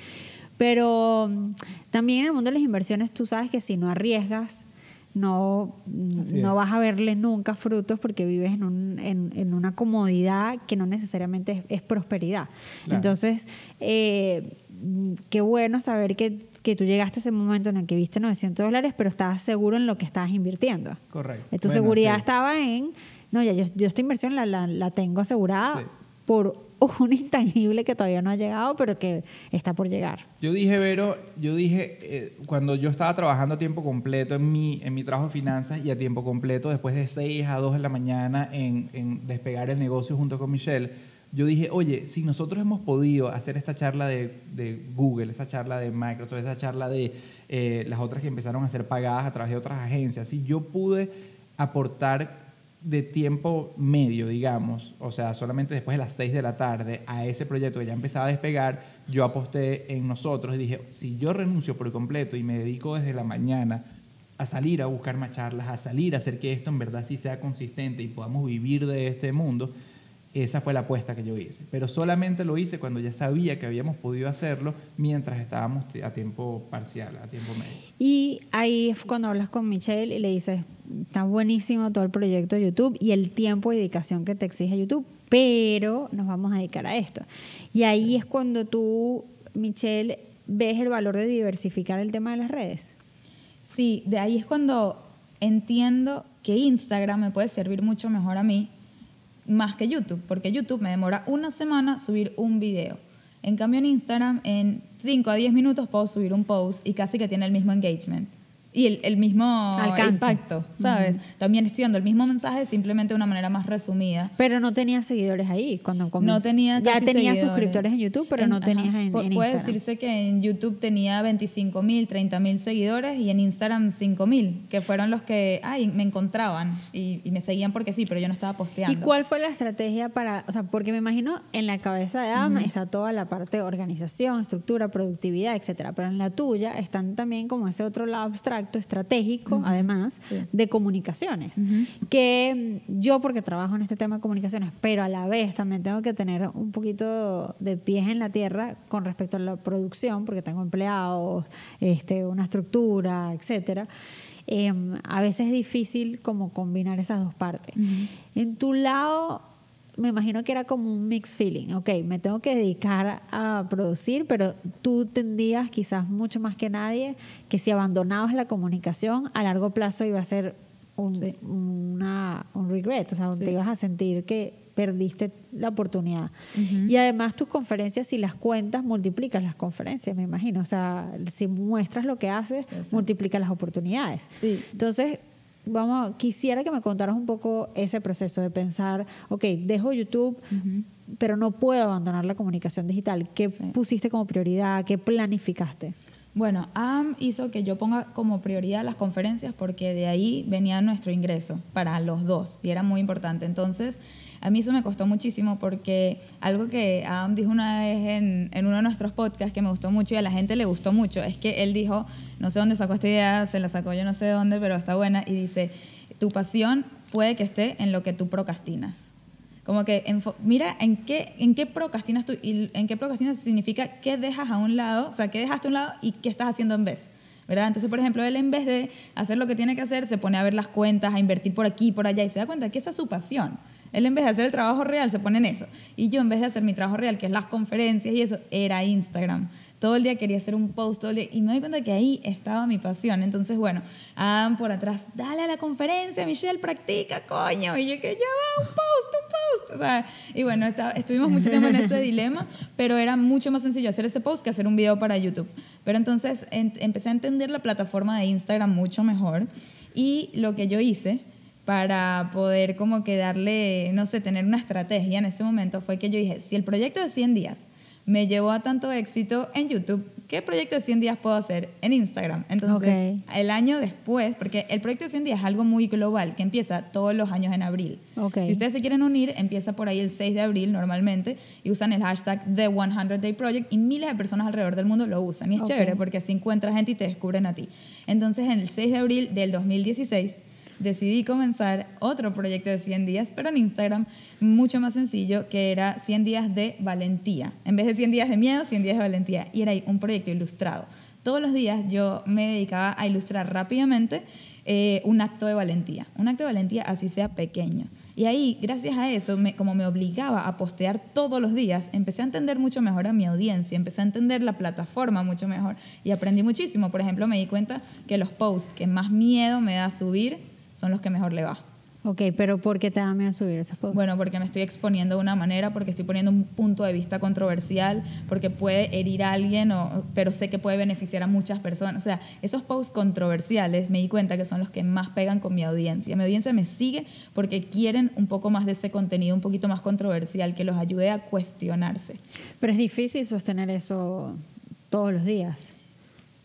Pero mm, también en el mundo de las inversiones tú sabes que si no arriesgas, no, no vas a verle nunca frutos porque vives en, un- en, en una comodidad que no necesariamente es, es prosperidad. Claro. Entonces, eh, mm, qué bueno saber que, que tú llegaste a ese momento en el que viste 900 dólares, pero estabas seguro en lo que estabas invirtiendo. Correcto. Tu Bueno, seguridad sí. estaba en, no, ya yo, yo esta inversión la, la, la tengo asegurada Sí. por un intangible que todavía no ha llegado, pero que está por llegar. Yo dije, Vero, yo dije, eh, cuando yo estaba trabajando a tiempo completo en mi, en mi trabajo de finanzas y a tiempo completo, después de 6 a 2 de la mañana en, en despegar el negocio junto con Michelle, yo dije, oye, si nosotros hemos podido hacer esta charla de, Google, esa charla de Microsoft, esa charla de eh, las otras que empezaron a ser pagadas a través de otras agencias, si yo pude aportar de tiempo medio, digamos, o sea, solamente después de las 6 de la tarde a ese proyecto que ya empezaba a despegar, yo aposté en nosotros y dije, si yo renuncio por completo y me dedico desde la mañana a salir a buscar más charlas, a salir a hacer que esto en verdad sí sea consistente y podamos vivir de este mundo, esa fue la apuesta que yo hice. Pero solamente lo hice cuando ya sabía que habíamos podido hacerlo mientras estábamos a tiempo parcial, a tiempo medio. Y ahí es cuando hablas con Michelle y le dices, está buenísimo todo el proyecto de YouTube y el tiempo y dedicación que te exige YouTube, pero nos vamos a dedicar a esto. Y ahí es cuando tú, Michelle, ves el valor de diversificar el tema de las redes. Sí, de ahí es cuando entiendo que Instagram me puede servir mucho mejor a mí más que YouTube, porque YouTube me demora una semana subir un video. En cambio en Instagram en 5 a 10 minutos puedo subir un post y casi que tiene el mismo engagement y el, el mismo Alcance. impacto, ¿sabes? También estoy dando el mismo mensaje simplemente de una manera más resumida. Pero no tenías seguidores ahí cuando No comenzaste. tenía Ya casi tenías seguidores. suscriptores en YouTube, pero En- no tenías en, en Puede Instagram. decirse que en YouTube tenía 25 mil, 30 mil seguidores y en Instagram 5 mil, que fueron los que ay, me encontraban y, y me seguían porque sí, pero yo no estaba posteando. ¿Y cuál fue la estrategia para, o sea, porque me imagino en la cabeza de Adam está toda la parte de organización, estructura, productividad, etcétera, pero en la tuya están también como ese otro lado abstracto, estratégico, además, Sí. de comunicaciones. Que mm, yo, porque trabajo en este tema de comunicaciones, pero a la vez también tengo que tener un poquito de pies en la tierra con respecto a la producción, porque tengo empleados, este, una estructura, etcétera. Eh, a veces es difícil como combinar esas dos partes. En tu lado, me imagino que era como un mixed feeling. Ok, me tengo que dedicar a producir, pero tú tendías quizás mucho más que nadie que si abandonabas la comunicación, a largo plazo iba a ser un, Sí. una, un regret, o sea, Sí. te ibas a sentir que perdiste la oportunidad. Y además tus conferencias, si las cuentas, multiplicas las conferencias, me imagino. O sea, si muestras lo que haces, Exacto. multiplicas las oportunidades. Sí. Entonces, vamos, quisiera que me contaras un poco ese proceso de pensar, ok, dejo YouTube, pero no puedo abandonar la comunicación digital. ¿Qué Sí. pusiste como prioridad? ¿Qué planificaste? Bueno, AM hizo que yo ponga como prioridad las conferencias porque de ahí venía nuestro ingreso para los dos y era muy importante. Entonces, a mí eso me costó muchísimo porque algo que Adam dijo una vez en, uno de nuestros podcasts que me gustó mucho y a la gente le gustó mucho es que él dijo, no sé dónde sacó esta idea, se la sacó yo no sé dónde, pero está buena, y dice, tu pasión puede que esté en lo que tú procrastinas. Como que mira en qué, en qué procrastinas tú, y en qué procrastinas significa qué dejas a un lado, o sea, qué dejaste a un lado y qué estás haciendo en vez. ¿verdad? Entonces, por ejemplo, él en vez de hacer lo que tiene que hacer, se pone a ver las cuentas, a invertir por aquí, por allá, y se da cuenta que esa es su pasión. Él en vez de hacer el trabajo real, se pone en eso. Y yo en vez de hacer mi trabajo real, que es las conferencias y eso, era Instagram todo el día quería hacer un post y me doy cuenta que ahí estaba mi pasión. Entonces, bueno, Adam por atrás, dale a la conferencia, Michelle, practica, coño. Y yo que ya va, un post, un post. O sea, y bueno, estuvimos mucho tiempo en ese <laughs> dilema, pero era mucho más sencillo hacer ese post que hacer un video para YouTube. Pero entonces empecé a entender la plataforma de Instagram mucho mejor y lo que yo hice para poder como que darle, no sé, tener una estrategia en ese momento fue que yo dije, si el proyecto de 100 días me llevó a tanto éxito en YouTube. ¿Qué proyecto de 100 días puedo hacer en Instagram? Entonces, el año después, porque el proyecto de 100 días es algo muy global, que empieza todos los años en abril. Si ustedes se quieren unir, empieza por ahí el 6 de abril normalmente y usan el hashtag The 100 Day Project y miles de personas alrededor del mundo lo usan. Y es chévere porque así encuentras gente y te descubren a ti. Entonces, en el 6 de abril del 2016 decidí comenzar otro proyecto de 100 días, pero en Instagram, mucho más sencillo, que era 100 días de valentía. En vez de 100 días de miedo, 100 días de valentía. Y era un proyecto ilustrado. Todos los días yo me dedicaba a ilustrar rápidamente eh, un acto de valentía. Un acto de valentía así sea pequeño. Y ahí, gracias a eso, como me obligaba a postear todos los días, empecé a entender mucho mejor a mi audiencia, empecé a entender la plataforma mucho mejor y aprendí muchísimo. Por ejemplo, me di cuenta que los posts que más miedo me da subir son los que mejor le va. Ok, pero ¿por qué te da miedo subir esos posts? Bueno, porque me estoy exponiendo de una manera, porque estoy poniendo un punto de vista controversial, porque puede herir a alguien, o, pero sé que puede beneficiar a muchas personas. O sea, esos posts controversiales me di cuenta que son los que más pegan con mi audiencia. Mi audiencia me sigue porque quieren un poco más de ese contenido, un poquito más controversial, que los ayude a cuestionarse. Pero es difícil sostener eso todos los días.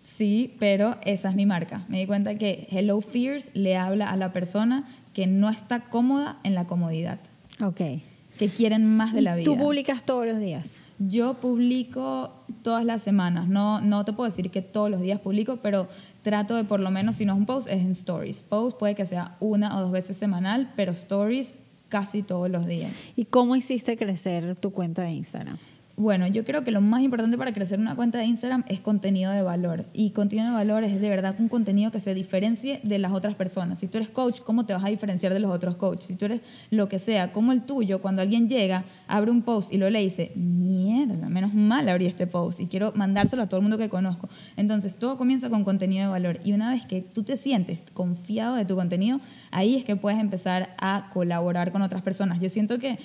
Sí, pero esa es mi marca. Me di cuenta que Hello Fears le habla a la persona que no está cómoda en la comodidad. Ok. Que quieren más de la vida. ¿Tú publicas todos los días? Yo publico todas las semanas. No, no te puedo decir que todos los días publico, pero trato de por lo menos, si no es un post, es en stories. Post puede que sea una o dos veces semanal, pero stories casi todos los días. ¿Y cómo hiciste crecer tu cuenta de Instagram? Bueno, yo creo que lo más importante para crecer una cuenta de Instagram es contenido de valor. Y contenido de valor es de verdad un contenido que se diferencie de las otras personas. Si tú eres coach, ¿cómo te vas a diferenciar de los otros coaches? Si tú eres lo que sea, como el tuyo, cuando alguien llega, abre un post y lo lee y dice, mierda, menos mal abrí este post y quiero mandárselo a todo el mundo que conozco. Entonces, todo comienza con contenido de valor. Y una vez que tú te sientes confiado de tu contenido, ahí es que puedes empezar a colaborar con otras personas. Yo siento que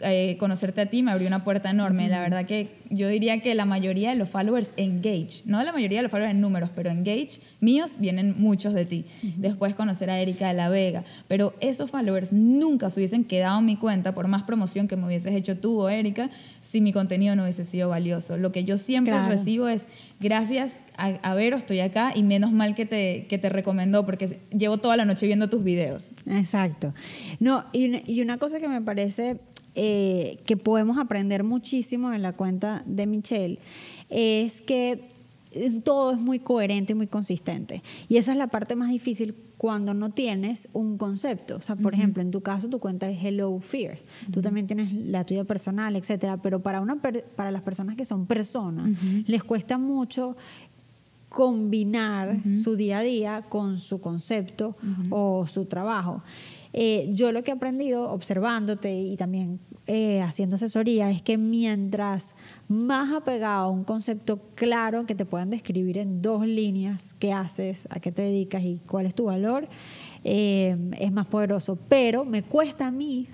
eh, conocerte a ti me abrió una puerta enorme. La verdad que yo diría que la mayoría de los followers engage, no la mayoría de los followers en números, pero engage míos vienen muchos de ti. Después conocer a Erika de la Vega, pero esos followers nunca se hubiesen quedado en mi cuenta por más promoción que me hubieses hecho tú o Erika si mi contenido no hubiese sido valioso. Lo que yo siempre recibo es gracias a, ver, estoy acá y menos mal que te, que te recomendó porque llevo toda la noche viendo tus videos. Exacto. No, y y una cosa que me parece eh, que podemos aprender muchísimo en la cuenta de Michelle es que eh, todo es muy coherente y muy consistente. Y esa es la parte más difícil cuando no tienes un concepto. O sea, por ejemplo, en tu caso tu cuenta es Hello Fear. Tú también tienes la tuya personal, etcétera, pero para una para las personas que son personas les cuesta mucho combinar su día a día con su concepto o su trabajo. Eh, yo lo que he aprendido observándote y también eh, haciendo asesoría es que mientras más apegado a un concepto claro que te puedan describir en dos líneas qué haces, a qué te dedicas y cuál es tu valor, eh, es más poderoso. Pero me cuesta a mí,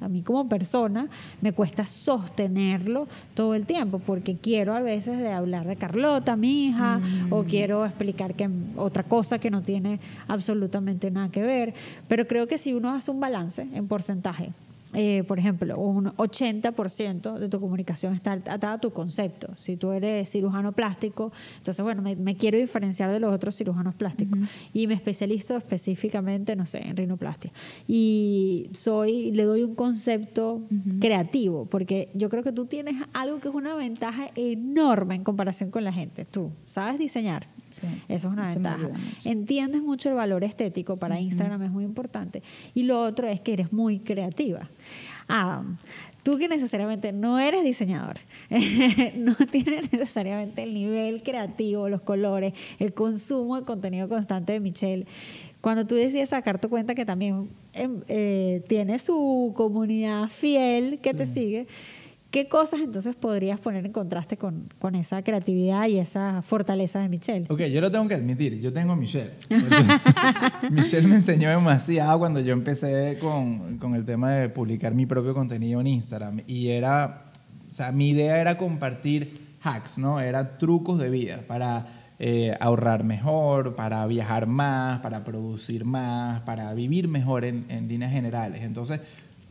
a mí como persona, me cuesta sostenerlo todo el tiempo, porque quiero a veces de hablar de Carlota, mi hija, o mm. quiero explicar que otra cosa que no tiene absolutamente nada que ver. Pero creo que si uno hace un balance en porcentaje eh, por ejemplo, un 80% de tu comunicación está atada a tu concepto. Si tú eres cirujano plástico, entonces, bueno, me, me quiero diferenciar de los otros cirujanos plásticos y me especializo específicamente, no sé, en rinoplastia. Y soy, le doy un concepto creativo, porque yo creo que tú tienes algo que es una ventaja enorme en comparación con la gente. Tú sabes diseñar. Sí, Eso es una ventaja. Entiendes mucho el valor estético, para Instagram es muy importante. Y lo otro es que eres muy creativa. Adam, tú que necesariamente no eres diseñador, <laughs> no tienes necesariamente el nivel creativo, los colores, el consumo de contenido constante de Michelle. Cuando tú decides sacar tu cuenta que también em, eh, tiene su comunidad fiel que te sigue, ¿qué cosas entonces podrías poner en contraste con, con esa creatividad y esa fortaleza de Michelle? Ok, yo lo tengo que admitir, yo tengo a Michelle. <laughs> Michelle me enseñó demasiado cuando yo empecé con, con el tema de publicar mi propio contenido en Instagram. Y era, o sea, mi idea era compartir hacks, ¿no? Era trucos de vida para eh, ahorrar mejor, para viajar más, para producir más, para vivir mejor en, en líneas generales. Entonces,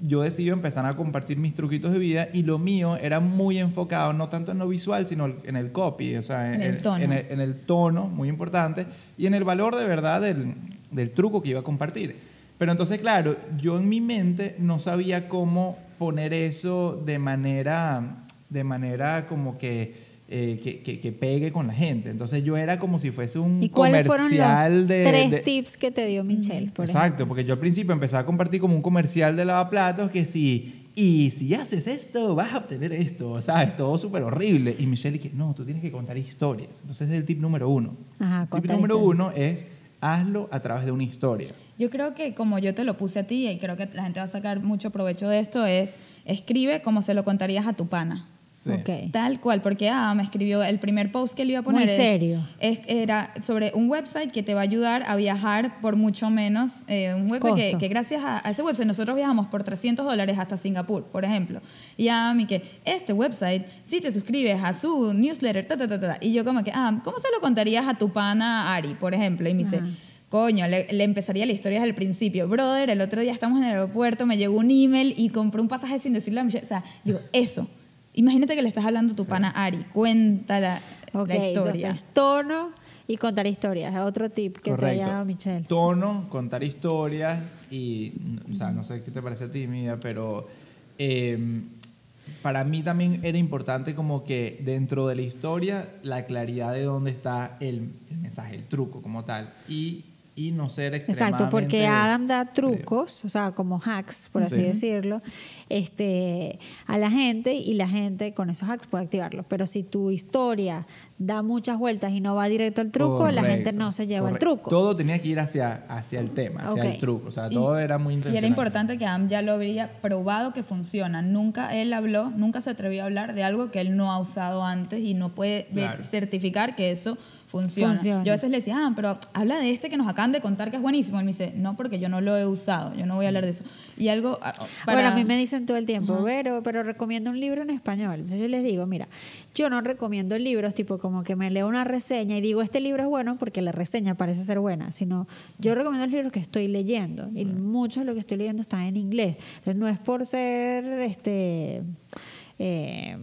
yo decidí empezar a compartir mis truquitos de vida y lo mío era muy enfocado no tanto en lo visual, sino en el copy, o sea, En el tono. en el- en el tono, muy importante, y en el valor de verdad del, del truco que iba a compartir. Pero entonces, claro, yo en mi mente no sabía cómo poner eso de manera, de manera como que, eh, que, que- que pegue con la gente. Entonces yo era como si fuese un ¿Y cuáles fueron comercial los de... tres de- tips que te dio Michelle? Por Exacto, porque yo al principio empecé a compartir como un comercial de lavaplatos que sí, y si haces esto, vas a obtener esto, ¿sabes? Todo súper horrible. Y Michelle que no, tú tienes que contar historias. Entonces es el tip número uno. Ajá, el tip número uno es hazlo a través de una historia. Yo creo que como yo te lo puse a ti y creo que la gente va a sacar mucho provecho de esto es escribe como se lo contarías a tu pana. Sí. Ok. Tal cual, porque Adam me escribió el primer post que le iba a poner. Muy es- serio. es- era sobre un website que te va a ayudar a viajar por mucho menos. eh, un website que, que gracias a, a ese website nosotros viajamos por 300 dólares hasta Singapur, por ejemplo. Y Adam y que este website, si te suscribes a su newsletter, ta, ta, ta, ta. Y yo como que, ah, ¿cómo se lo contarías a tu pana Ari, por ejemplo? Y me dice... Coño, le, le empezaría la historia desde el principio. Brother, el otro día estamos en el aeropuerto, me llegó un email y compré un pasaje sin decirle a Michelle. O sea, digo, eso. Imagínate que le estás hablando a tu pana Ari. Cuenta la, historia. entonces tono y contar historias. Es otro tip que te haya dado Michelle. Tono, contar historias y, o sea, no sé qué te parece a ti, Mía, pero eh, para mí también era importante como que dentro de la historia la claridad de dónde está el, el mensaje, el truco como tal y, y no ser extremadamente... Exacto, porque Adam da trucos, o sea, como hacks, por así Sí. decirlo, este, a la gente y la gente con esos hacks puede activarlos. Pero si tu historia da muchas vueltas y no va directo al truco, la gente no se lleva correcto. el truco. Todo tenía que ir hacia, hacia el tema, hacia el truco, o sea, Y- todo era muy Y intencional. era importante que Adam ya lo habría probado que funciona. Nunca él habló, nunca se atrevió a hablar de algo que él no ha usado antes y no puede Claro. certificar que eso funciona. Funciona. Yo a veces le decía, ah, pero habla de este que nos acaban de contar que es buenísimo. Él me dice, no, porque yo no lo he usado, yo no voy a hablar de eso. Y algo ah, para... Bueno, a mí me dicen todo el tiempo, pero, pero recomiendo un libro en español. Entonces yo les digo, mira, yo no recomiendo libros tipo como que me leo una reseña y digo, este libro es bueno porque la reseña parece ser buena, sino yo recomiendo los libros que estoy leyendo. Y muchos de lo que estoy leyendo están en inglés. Entonces no es por ser este eh,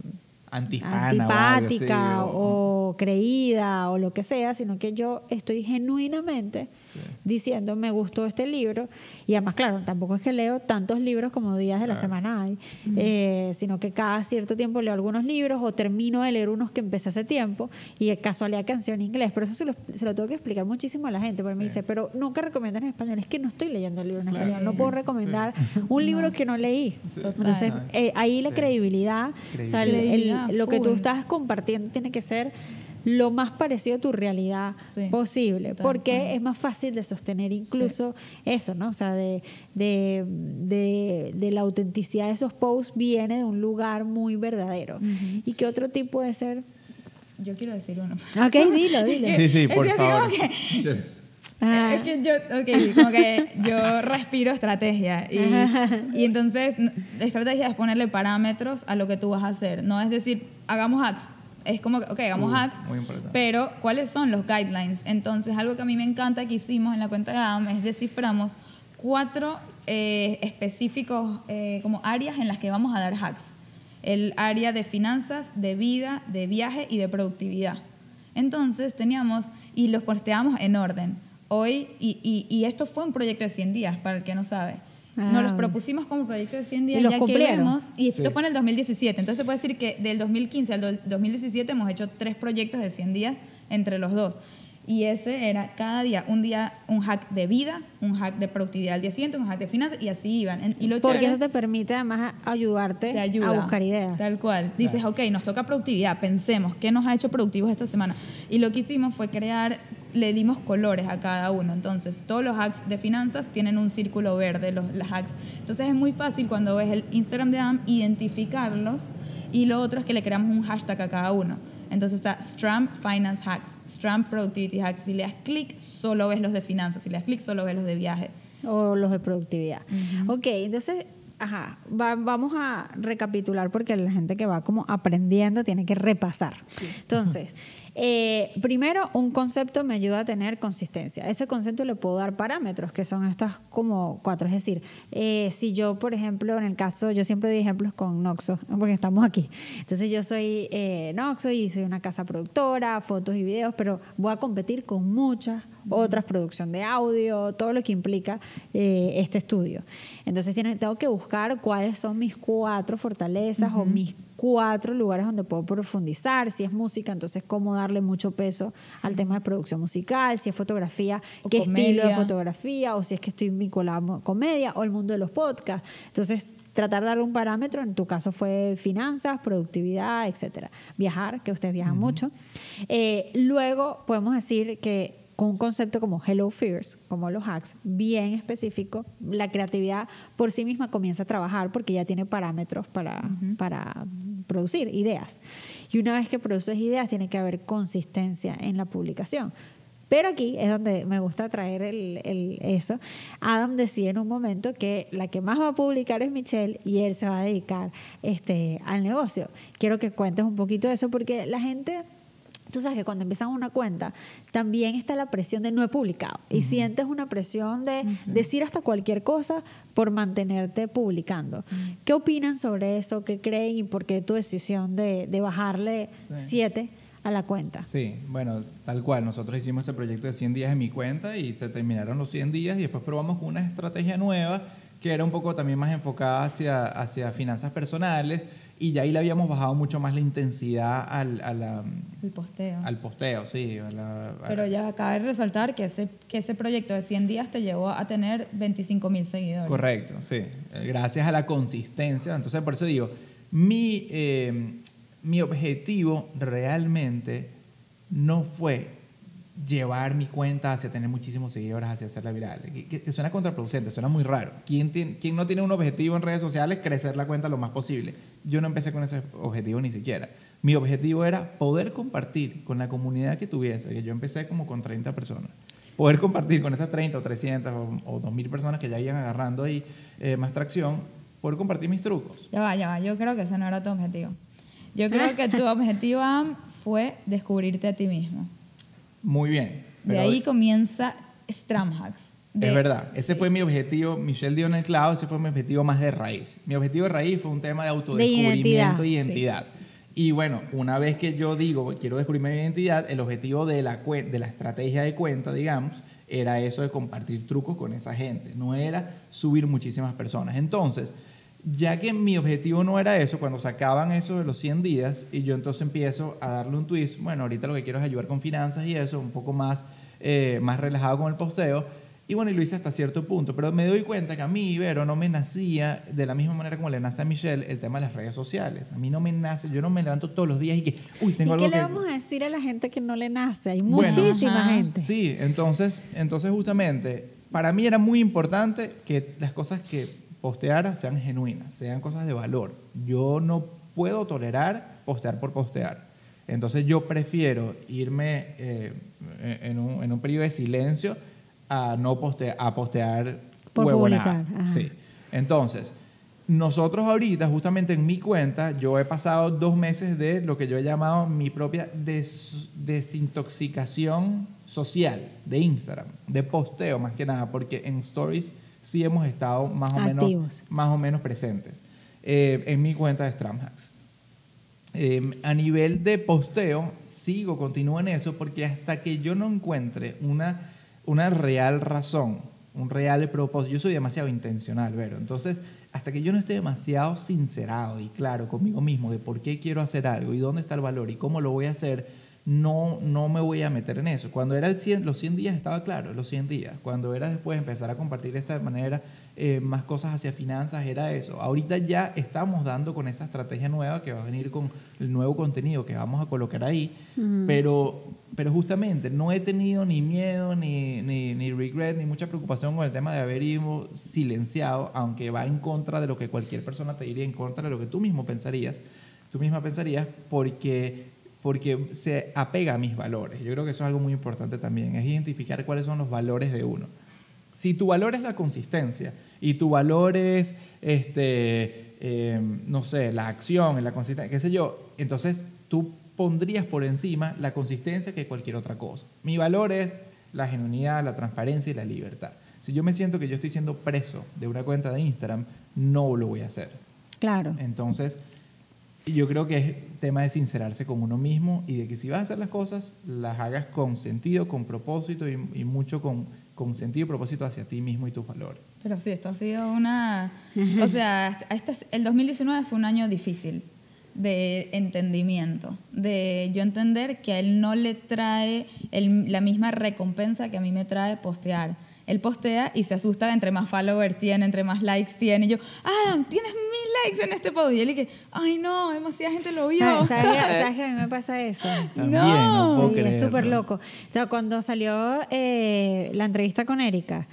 Antihispana o algo así, antipática o- o creída o lo que sea, sino que yo estoy genuinamente Sí. diciendo me gustó este libro y además claro tampoco es que leo tantos libros como días de la semana hay eh, sino que cada cierto tiempo leo algunos libros o termino de leer unos que empecé hace tiempo y de casualidad canción en inglés. Pero eso se lo, se lo tengo que explicar muchísimo a la gente porque me dice pero nunca recomiendan en español es que no estoy leyendo el libro en español no puedo recomendar un libro que no leí. Entonces eh, ahí la Sí. credibilidad, o sea, el- el- Credibilidad lo que tú estás compartiendo tiene que ser lo más parecido a tu realidad Sí, posible, porque cual. es más fácil de sostener incluso eso, ¿no? O sea, de, de, de, de la autenticidad de esos posts viene de un lugar muy verdadero. ¿Y qué otro tipo puede ser? Yo quiero decir uno. Ok, dilo, dilo. Sí, sí, <laughs> Es por que así favor. como que- Ah. Es que yo, ok, como que yo respiro estrategia y, y entonces estrategia es ponerle parámetros a lo que tú vas a hacer. No es decir, hagamos hacks. Es como, ok, hagamos Uh, hacks, pero ¿cuáles son los guidelines? Entonces, algo que a mí me encanta que hicimos en la cuenta de Adam es desciframos cuatro eh, específicos eh, como áreas en las que vamos a dar hacks. El área de finanzas, de vida, de viaje y de productividad. Entonces teníamos, y los posteamos en orden. Hoy, y, y- y esto fue un proyecto de 100 días, para el que no sabe. Ah, Nos los ok. propusimos como proyecto de 100 días, ¿Y los ya cumplieron? que vemos, y esto Sí. fue en el 2017. Entonces se puede decir que del 2015 al do- 2017 hemos hecho tres proyectos de 100 días entre los dos. Y ese era cada día, un día un hack de vida, un hack de productividad al día siguiente, un hack de finanzas, y así iban. Y lo Porque chévere- eso te permite además ayudarte te ayuda a buscar ideas. Tal cual. Dices, ok, nos toca productividad, pensemos, ¿qué nos ha hecho productivos esta semana? Y lo que hicimos fue crear, le dimos colores a cada uno. Entonces, todos los hacks de finanzas tienen un círculo verde, los, los hacks. Entonces, es muy fácil cuando ves el Instagram de Adam identificarlos. Y lo otro es que le creamos un hashtag a cada uno. Entonces está Stram Finance Hacks, Stram Productivity Hacks. Si le das clic, solo ves los de finanzas. Si le das clic, solo ves los de viaje. O los de productividad. Ok, entonces, ajá, va- vamos a recapitular porque la gente que va como aprendiendo tiene que repasar. Entonces, <laughs> eh, primero, un concepto me ayuda a tener consistencia. Ese concepto le puedo dar parámetros, que son estas como cuatro. Es decir, eh, si yo, por ejemplo, en el caso, yo siempre doy ejemplos con Noxo, <laughs> porque estamos aquí. Entonces, yo soy eh, Noxo y soy una casa productora, fotos y videos, pero voy a competir con muchas otras, producción de audio, todo lo que implica eh, este estudio. Entonces tiene- tengo que buscar cuáles son mis cuatro fortalezas o mis cuatro lugares donde puedo profundizar. Si es música, entonces cómo darle mucho peso al tema de producción musical. Si es fotografía, O qué estilo de fotografía. O si es que estoy vinculado a comedia o el mundo de los podcasts. Entonces tratar de dar un parámetro, en tu caso fue finanzas, productividad, etcétera. Viajar, que ustedes viajan mucho. Eh, luego podemos decir que con un concepto como Hello Fears, como los hacks, bien específico, la creatividad por sí misma comienza a trabajar porque ya tiene parámetros para, para producir ideas. Y una vez que produces ideas, tiene que haber consistencia en la publicación. Pero aquí es donde me gusta traer el, el- eso. Adam decía en un momento que la que más va a publicar es Michelle y él se va a dedicar este, al negocio. Quiero que cuentes un poquito de eso porque la gente Tú sabes que cuando empiezan una cuenta, también está la presión de no he publicado. Y sientes una presión de decir hasta cualquier cosa por mantenerte publicando. ¿Qué opinan sobre eso? ¿Qué creen? ¿Y por qué tu decisión de, de bajarle Sí. siete a la cuenta? Sí, bueno, tal cual. Nosotros hicimos ese proyecto de 100 días en mi cuenta y se terminaron los 100 días y después probamos una estrategia nueva que era un poco también más enfocada hacia, hacia finanzas personales y ya ahí le habíamos bajado mucho más la intensidad al, a la- El posteo. al posteo, sí. a la- a- Pero ya cabe resaltar que ese, que ese proyecto de 100 días te llevó a tener 25 mil seguidores. Correcto, sí. Gracias a la consistencia. Entonces, por eso digo, mi, eh, mi objetivo realmente no fue llevar mi cuenta hacia tener muchísimos seguidores, hacia hacerla viral. Que, que- que suena contraproducente, suena muy raro. ¿Quién, tiene- quién no tiene un objetivo en redes sociales? Crecer la cuenta lo más posible. Yo no empecé con ese objetivo ni siquiera. Mi objetivo era poder compartir con la comunidad que tuviese, que yo empecé como con 30 personas. Poder compartir con esas 30 o 300 o, o 2.000 personas que ya iban agarrando ahí eh, más tracción, poder compartir mis trucos. Ya va, ya va. Yo creo que ese no era tu objetivo. Yo creo que tu <laughs> objetivo fue descubrirte a ti mismo. Muy bien. De ahí comienza Stramhacks. De- Es verdad, ese fue mi objetivo, Michelle dio en el clavo, ese fue mi objetivo más de raíz. Mi objetivo de raíz fue un tema de autodescubrimiento identidad, y identidad. Y bueno, una vez que yo digo, quiero descubrir mi identidad, el objetivo de la, de la estrategia de cuenta, digamos, era eso de compartir trucos con esa gente, no era subir muchísimas personas. Entonces, ya que mi objetivo no era eso, cuando sacaban eso de los 100 días, y yo entonces empiezo a darle un twist, bueno, ahorita lo que quiero es ayudar con finanzas y eso, un poco más, eh, más relajado con el posteo, y bueno, y lo hice hasta cierto punto, pero me doy cuenta que a mí, Ibero, no me nacía de la misma manera como le nace a Michelle el tema de las redes sociales. A mí no me nace, yo no me levanto todos los días y que, uy, tengo ¿Y algo qué le que... vamos a decir a la gente que no le nace? Hay Bueno. muchísima Ajá. gente. Sí, entonces, entonces justamente, para mí era muy importante que las cosas que posteara sean genuinas, sean cosas de valor. Yo no puedo tolerar postear por postear. Entonces yo prefiero irme eh, en, un, en un periodo de silencio a no postear, a postear Por publicar. Sí. Entonces, nosotros ahorita, justamente en mi cuenta, yo he pasado dos meses de lo que yo he llamado mi propia des- desintoxicación social de Instagram, de posteo más que nada, porque en stories sí hemos estado más o, menos, más o menos presentes eh, en mi cuenta de Stramhacks. Eh, a nivel de posteo, sigo, continúo en eso, porque hasta que yo no encuentre una, una real razón, un real propósito, yo soy demasiado intencional, Vero. Entonces, hasta que yo no esté demasiado sincerado y claro conmigo mismo de por qué quiero hacer algo y dónde está el valor y cómo lo voy a hacer, no, no me voy a meter en eso. Cuando era el 100, los 100 días estaba claro, los 100 días. Cuando era después empezar a compartir de esta manera eh, más cosas hacia finanzas, era eso. Ahorita ya estamos dando con esa estrategia nueva que va a venir con el nuevo contenido que vamos a colocar ahí, pero, pero justamente no he tenido ni miedo, ni, ni, ni regret, ni mucha preocupación con el tema de haber ido silenciado, aunque va en contra de lo que cualquier persona te diría, en contra de lo que tú mismo pensarías, tú misma pensarías, porque porque se apega a mis valores. Yo creo que eso es algo muy importante también, es identificar cuáles son los valores de uno. Si tu valor es la consistencia y tu valor es, este, eh, no sé, la acción, la consistencia, qué sé yo, entonces tú pondrías por encima la consistencia que cualquier otra cosa. Mi valor es la genuinidad, la transparencia y la libertad. Si yo me siento que yo estoy siendo preso de una cuenta de Instagram, no lo voy a hacer. Claro. Entonces, yo creo que es tema de sincerarse con uno mismo y de que si vas a hacer las cosas, las hagas con sentido, con propósito y, y mucho con, con sentido y propósito hacia ti mismo y tus valores. Pero sí, esto ha sido una... O <laughs> sea, este- el 2019 fue un año difícil de entendimiento, de yo entender que a él no le trae el- la misma recompensa que a mí me trae postear. Él postea y se asusta entre más followers tiene, entre más likes tiene. Y yo, ah, tienes likes en este post. Y él dice, ay no, demasiada gente lo vio. ¿Sabes, sabes que- <laughs> sabes que a mí me pasa eso? También, no, puedo Sí, es súper loco. O sea, cuando salió eh, la entrevista con Erika,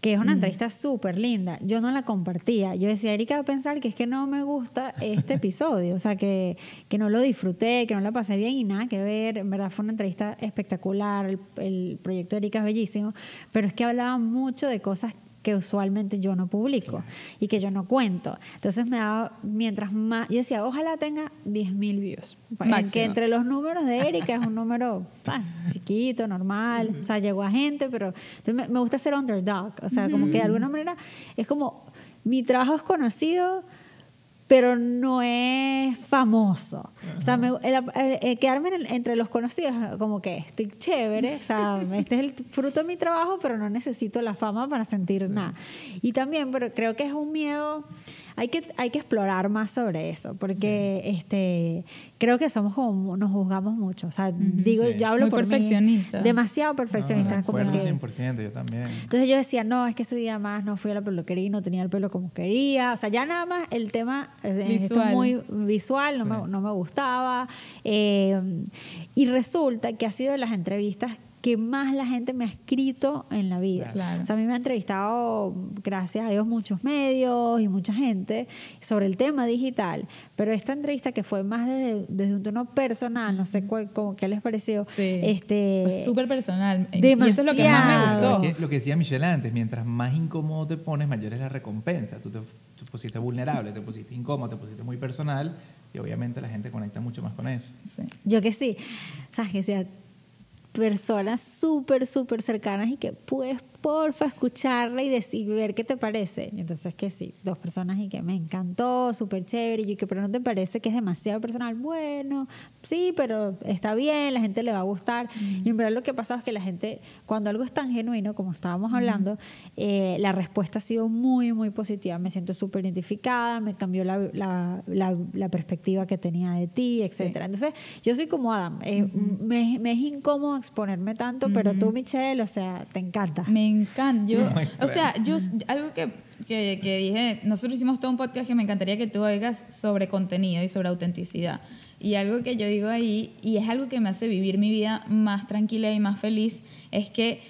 que es una entrevista súper linda, yo no la compartía. Yo decía, Erika va a pensar que es que no me gusta este <laughs> episodio, o sea, que, que no lo disfruté, que no la pasé bien y nada que ver. En verdad fue una entrevista espectacular, el, el proyecto de Erika es bellísimo, pero es que hablaba mucho de cosas que usualmente yo no publico y que yo no cuento. Entonces me daba, mientras más, yo decía, ojalá tenga 10.000 views. En Máximo. que entre los números de Erika es un número chiquito, normal, o sea, llegó a gente, pero me, me gusta ser underdog, o sea, como que de alguna manera es como, mi trabajo es conocido, pero no es famoso. O sea, me- el- el- el quedarme en entre los conocidos, como que estoy chévere, o sea, <laughs> este es el fruto de mi trabajo, pero no necesito la fama para sentir nada. Y también, pero creo que es un miedo, hay que, hay que explorar más sobre eso, porque este, creo que somos como, nos juzgamos mucho. O sea, digo, Sí. yo hablo Muy por mí, perfeccionista. demasiado perfeccionista. No, como fuerte, que- 100%, yo también. entonces yo decía, no, es que ese día más no fui a la peluquería y no tenía el pelo como quería. O sea, ya nada más el tema eh, Visual. muy visual, no, Sí. me, no me gustaba. Eh, y resulta que ha sido de las entrevistas que más la gente me ha escrito en la vida. Claro. O sea, a mí me ha entrevistado, gracias a Dios, muchos medios y mucha gente sobre el tema digital, pero esta entrevista que fue más desde, desde un tono personal, no sé cuál, como, qué les pareció, Sí. este, Fue súper personal. Y eso es lo que más me demasiado. gustó. Es que lo que decía Michelle antes, mientras más incómodo te pones, mayor es la recompensa. Tú te tú pusiste vulnerable, te pusiste incómodo, te pusiste muy personal y obviamente la gente conecta mucho más con eso. Sí. Yo que sí, sabes que sea personas súper, súper cercanas y que puedes, porfa, escucharla y decir, ver qué te parece. Y entonces que sí, dos personas y que me encantó, súper chévere, y yo que, pero no te parece que es demasiado personal. Bueno, sí, pero está bien, la gente le va a gustar. Y en verdad lo que ha pasado es que la gente, cuando algo es tan genuino, como estábamos hablando, eh, la respuesta ha sido muy, muy positiva. Me siento súper identificada, me cambió la, la, la, la perspectiva que tenía de ti, etcétera. Entonces, yo soy como Adam. eh, me, me es incómodo exponerme tanto, pero tú, Michelle, o sea, te encanta. Me encanta. Yo, o sea, yo algo que, que, que dije, nosotros hicimos todo un podcast que me encantaría que tú oigas sobre contenido y sobre autenticidad. Y algo que yo digo ahí, y es algo que me hace vivir mi vida más tranquila y más feliz, es que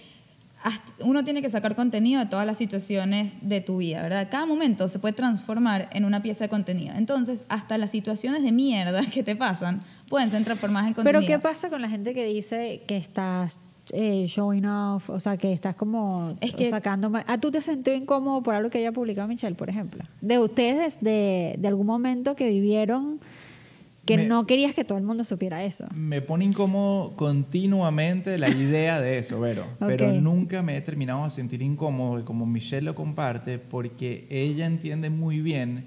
hasta- uno tiene que sacar contenido de todas las situaciones de tu vida, ¿verdad? Cada momento se puede transformar en una pieza de contenido. Entonces, hasta las situaciones de mierda <laughs> que te pasan pueden ser transformadas en contenido. Pero ¿qué pasa con la gente que dice que estás eh, showing off, o sea, que estás como Es que- sacando más? ¿Ah, tú te sentió incómodo por algo que haya publicado Michelle, por ejemplo? De ustedes, de, de algún momento que vivieron que Me- no querías que todo el mundo supiera eso. Me pone incómodo continuamente la idea de eso, Vero. <laughs> Pero Ok. nunca me he terminado de sentir incómodo, como Michelle lo comparte, porque ella entiende muy bien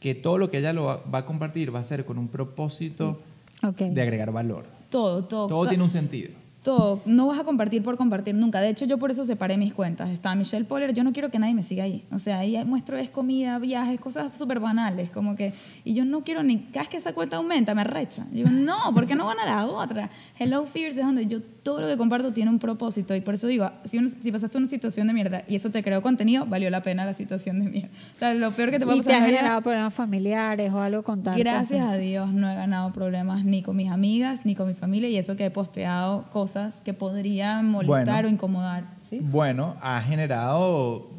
que todo lo que ella lo va, va a compartir va a ser con un propósito Ok. de agregar valor. Todo, todo. Todo tiene un sentido. Todo. No vas a compartir por compartir nunca. De hecho, yo por eso separé mis cuentas. Está Michelle Poller, yo no quiero que nadie me siga ahí. O sea, ahí muestro es comida, viajes, cosas súper banales. Como que, y yo no quiero ni, cada vez que esa cuenta aumenta, me recha. Yo no, ¿por qué no van a la otra? Hello Fears es donde yo todo lo que comparto tiene un propósito. Y por eso digo, si, uno- si pasaste una situación de mierda y eso te creó contenido, valió la pena la situación de mierda. O sea, lo peor que te puede ¿Y pasar te en ha generado problemas familiares o algo con tal Gracias cosa? a Dios no he ganado problemas ni con mis amigas ni con mi familia y eso que he posteado cosas que podrían molestar Bueno. o incomodar. ¿sí? Bueno, ha generado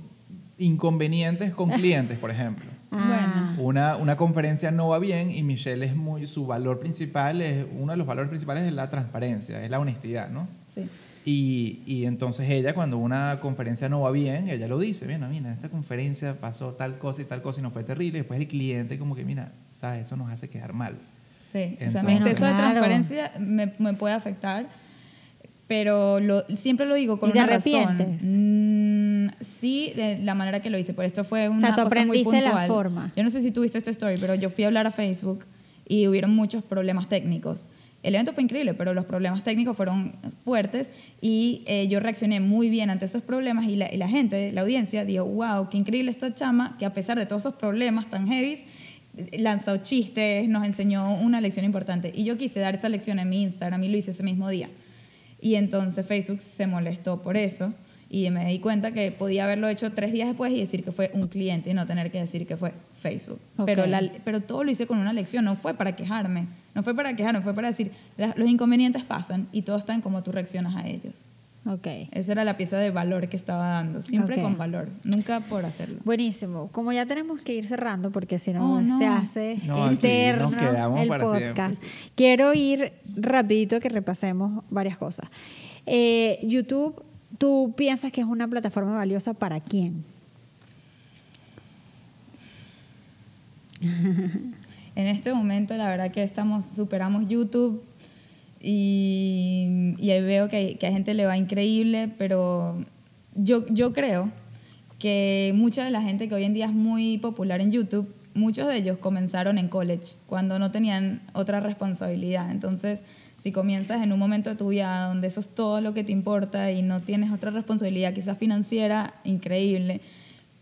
inconvenientes con <laughs> clientes, por ejemplo. Ah. Una, una conferencia no va bien y Michelle es muy, su valor principal es, uno de los valores principales es la transparencia, es la honestidad, ¿no? Sí. Y, y entonces ella cuando una conferencia no va bien, ella lo dice, mira, mira, esta conferencia pasó tal cosa y tal cosa y nos fue terrible, después el cliente como que, mira, ¿sabes? Eso nos hace quedar mal. Sí, o sea, Entonces- mi exceso de Claro. transferencia me, me puede afectar, pero lo, siempre lo digo con ¿Y te una razón. arrepientes? Mm, sí, de la manera que lo hice, pero esto fue una sea, tú cosa muy aprendiste la puntual. forma. Yo no sé si tuviste esta story, pero yo fui a hablar a Facebook y hubieron muchos problemas técnicos. El evento fue increíble, pero los problemas técnicos fueron fuertes y eh, yo reaccioné muy bien ante esos problemas y la, y la gente, la audiencia, dijo, wow, qué increíble esta chama que a pesar de todos esos problemas tan heavy, lanzó chistes, nos enseñó una lección importante. Y yo quise dar esa lección en mi Instagram y lo hice ese mismo día. Y entonces Facebook se molestó por eso y me di cuenta que podía haberlo hecho tres días después y decir que fue un cliente y no tener que decir que fue Facebook. Ok. Pero, la- pero todo lo hice con una lección, no fue para quejarme, no fue para quejarme, fue para decir, "La- los inconvenientes pasan y todos están como tú reaccionas a ellos. Ok. Esa era la pieza de valor que estaba dando, siempre con valor, nunca por hacerlo. Buenísimo. Como ya tenemos que ir cerrando, porque si no, Oh, no. se hace No, quedamos el para podcast. Quiero ir rapidito que repasemos varias cosas. Eh, YouTube, ¿tú piensas que es una plataforma valiosa para quién? En este momento, la verdad que estamos, superamos YouTube y, y ahí veo que, que a gente le va increíble, pero yo, yo creo que mucha de la gente que hoy en día es muy popular en YouTube, muchos de ellos comenzaron en college, cuando no tenían otra responsabilidad. Entonces, si comienzas en un momento de tu vida donde eso es todo lo que te importa y no tienes otra responsabilidad, quizás financiera, increíble,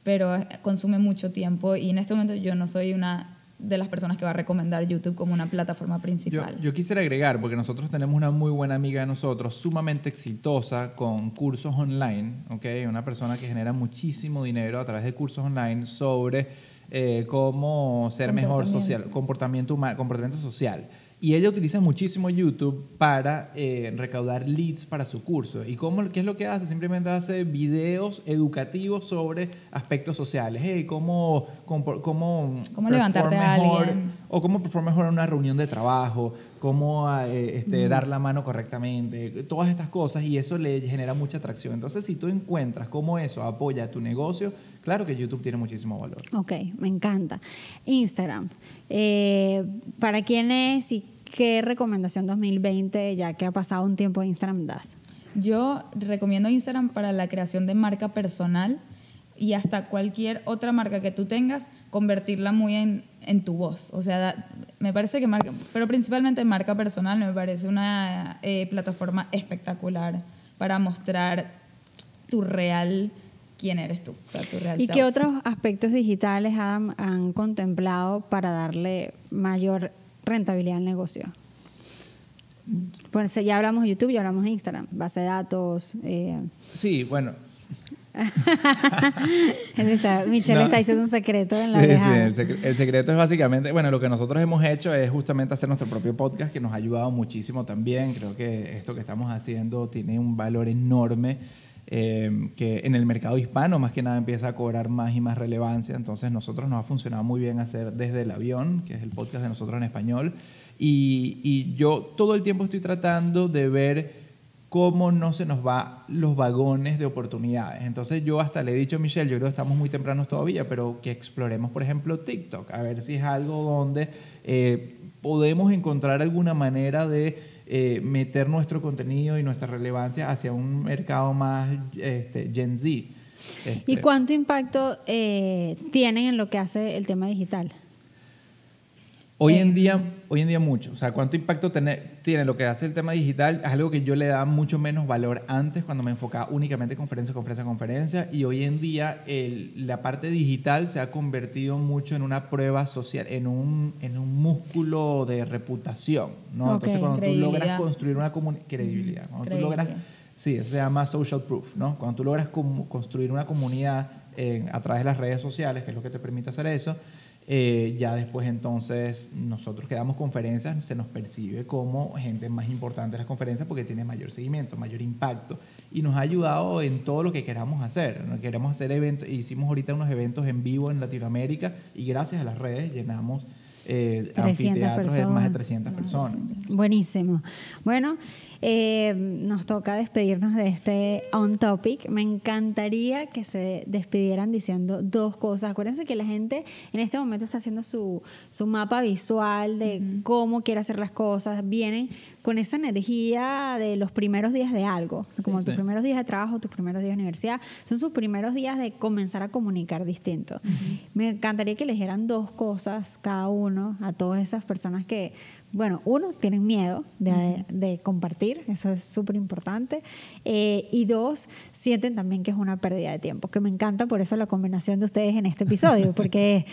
pero consume mucho tiempo y en este momento yo no soy una de las personas que va a recomendar YouTube como una plataforma principal. yo quisiera agregar, porque nosotros tenemos una muy buena amiga de nosotros, sumamente exitosa con cursos online, ¿ok? Una persona que genera muchísimo dinero a través de cursos online sobre eh, cómo ser mejor social, comportamiento, huma- comportamiento social. Y ella utiliza muchísimo YouTube para eh, recaudar leads para su curso. ¿Y cómo, qué es lo que hace? Simplemente hace videos educativos sobre aspectos sociales. Hey, cómo, cómo, cómo, Cómo levantarte perform a mejor, alguien. o cómo performar mejor en una reunión de trabajo, cómo eh, este, dar la mano correctamente, todas estas cosas y eso le genera mucha atracción. Entonces, si tú encuentras cómo eso apoya a tu negocio, claro que YouTube tiene muchísimo valor. Ok, me encanta. Instagram. Eh, ¿Para quién es y qué recomendación 2020, ya que ha pasado un tiempo de Instagram, das? Yo recomiendo Instagram para la creación de marca personal y hasta cualquier otra marca que tú tengas, convertirla muy en, en tu voz. O sea, da- me parece que marca, pero principalmente marca personal, me parece una eh, plataforma espectacular para mostrar tu real, quién eres tú. O sea, tu real ¿Y self. qué otros aspectos digitales han, han contemplado para darle mayor rentabilidad al negocio? Pues ya hablamos de YouTube, ya hablamos de Instagram, base de datos. eh, Sí, bueno. <laughs> él está- Michelle No. está diciendo un secreto en la Sí, sí, el, secre- el secreto es básicamente, bueno, lo que nosotros hemos hecho es justamente hacer nuestro propio podcast que nos ha ayudado muchísimo también. Creo que esto que estamos haciendo tiene un valor enorme eh, que en el mercado hispano más que nada empieza a cobrar más y más relevancia. Entonces nosotros nos ha funcionado muy bien hacer desde el avión, que es el podcast de nosotros en español. Y, y yo todo el tiempo estoy tratando de ver cómo no se nos va los vagones de oportunidades. Entonces yo hasta le he dicho a Michelle, yo creo que estamos muy tempranos todavía, pero que exploremos, por ejemplo, TikTok, a ver si es algo donde eh, podemos encontrar alguna manera de eh, meter nuestro contenido y nuestra relevancia hacia un mercado más este, Gen Z. ¿Y Este, cuánto impacto eh, tienen en lo que hace el tema digital? Hoy Eh, en día, hoy en día mucho. O sea, cuánto impacto tiene, tiene lo que hace el tema digital es algo que yo le daba mucho menos valor antes cuando me enfocaba únicamente en conferencia, conferencia, conferencia. Y hoy en día el- la parte digital se ha convertido mucho en una prueba social, en un, en un músculo de reputación. ¿no? Ok, Entonces, cuando tú logras construir una comunidad, credibilidad. Cuando tú credibilidad. logras, sí, eso se llama social proof. ¿no? Cuando tú logras construir una comunidad en- a través de las redes sociales, que es lo que te permite hacer eso, eh, ya después entonces nosotros que damos conferencias se nos percibe como gente más importante en las conferencias porque tiene mayor seguimiento, mayor impacto y nos ha ayudado en todo lo que queramos hacer. Queremos hacer eventos, hicimos ahorita unos eventos en vivo en Latinoamérica y gracias a las redes llenamos eh, 300 anfiteatros de más de personas. 300 personas. Buenísimo. Bueno, eh, nos toca despedirnos de este on topic. Me encantaría que se despidieran diciendo dos cosas. Acuérdense que la gente en este momento está haciendo su, su mapa visual de cómo quiere hacer las cosas. Vienen con esa energía de los primeros días de algo, como Sí. tus primeros días de trabajo, tus primeros días de universidad. Son sus primeros días de comenzar a comunicar distinto. Me encantaría que le dijeran dos cosas cada uno a todas esas personas que, bueno, uno, tienen miedo de, de compartir, eso es súper importante. Eh, y dos, sienten también que es una pérdida de tiempo, que me encanta por eso la combinación de ustedes en este episodio, <laughs> porque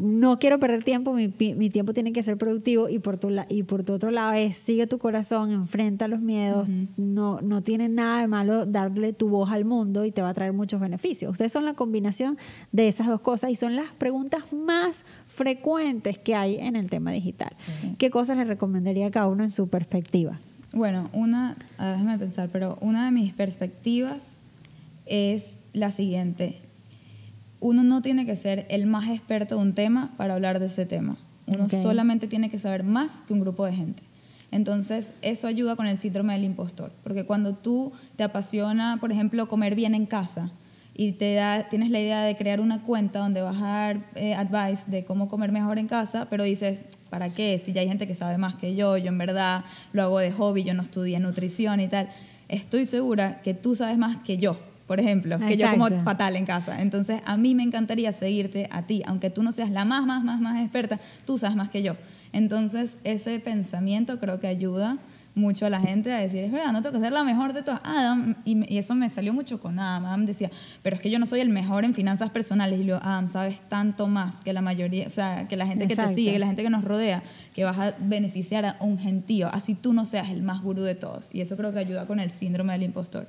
no quiero perder tiempo, mi, mi tiempo tiene que ser productivo y por tu, la- y por tu otro lado es sigue tu corazón, enfrenta los miedos, no, no tiene nada de malo darle tu voz al mundo y te va a traer muchos beneficios. Ustedes son la combinación de esas dos cosas y son las preguntas más frecuentes que hay en el tema digital. ¿Qué cosas les recomendaría a cada uno en su perspectiva? Bueno, una, déjame pensar, pero una de mis perspectivas es la siguiente. Uno no tiene que ser el más experto de un tema para hablar de ese tema. Uno solamente tiene que saber más que un grupo de gente. Entonces, eso ayuda con el síndrome del impostor, porque cuando tú te apasiona, por ejemplo, comer bien en casa y te da, tienes la idea de crear una cuenta donde vas a dar eh, advice de cómo comer mejor en casa, pero dices, ¿para qué? Si ya hay gente que sabe más que yo, yo en verdad lo hago de hobby, yo no estudié nutrición y tal. Estoy segura que tú sabes más que yo, por ejemplo, que yo como fatal en casa. Entonces, a mí me encantaría seguirte a ti, aunque tú no seas la más, más, más, más experta, tú sabes más que yo. Entonces, ese pensamiento creo que ayuda mucho a la gente a decir, es verdad, no tengo que ser la mejor de todas. Adam, y, y eso me salió mucho con Adam. Adam decía, pero es que yo no soy el mejor en finanzas personales. Y yo, Adam, sabes tanto más que la mayoría, o sea, que la gente que te sigue, que la gente que nos rodea, que vas a beneficiar a un gentío, así tú no seas el más gurú de todos. Y eso creo que ayuda con el síndrome del impostor.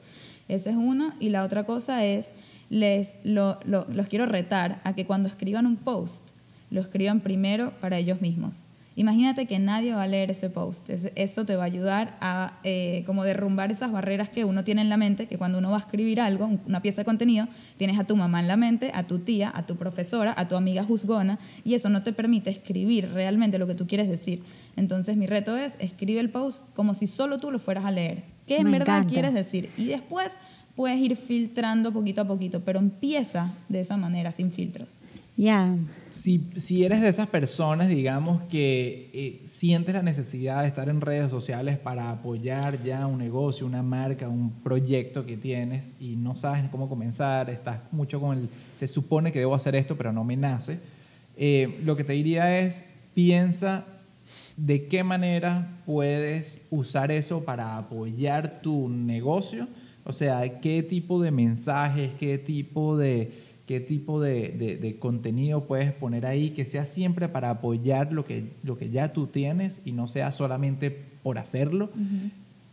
Esa es una. Y la otra cosa es, les, lo- lo- los quiero retar a que cuando escriban un post, lo escriban primero para ellos mismos. Imagínate que nadie va a leer ese post. Es- Eso te va a ayudar a eh, como derrumbar esas barreras que uno tiene en la mente, que cuando uno va a escribir algo, un- una pieza de contenido, tienes a tu mamá en la mente, a tu tía, a tu profesora, a tu amiga juzgona, y eso no te permite escribir realmente lo que tú quieres decir. Entonces mi reto es, escribe el post como si solo tú lo fueras a leer. ¿Qué en Me verdad encanta. quieres decir? Y después puedes ir filtrando poquito a poquito, pero empieza de esa manera, sin filtros. Ya, Si, si eres de esas personas, digamos, que eh, sientes la necesidad de estar en redes sociales para apoyar ya un negocio, una marca, un proyecto que tienes y no sabes cómo comenzar, estás mucho con el, se supone que debo hacer esto, pero no me nace, eh, lo que te diría es, piensa de qué manera puedes usar eso para apoyar tu negocio, o sea, qué tipo de mensajes, qué tipo de, qué tipo de, de- de contenido puedes poner ahí que sea siempre para apoyar lo que, lo que ya tú tienes y no sea solamente por hacerlo.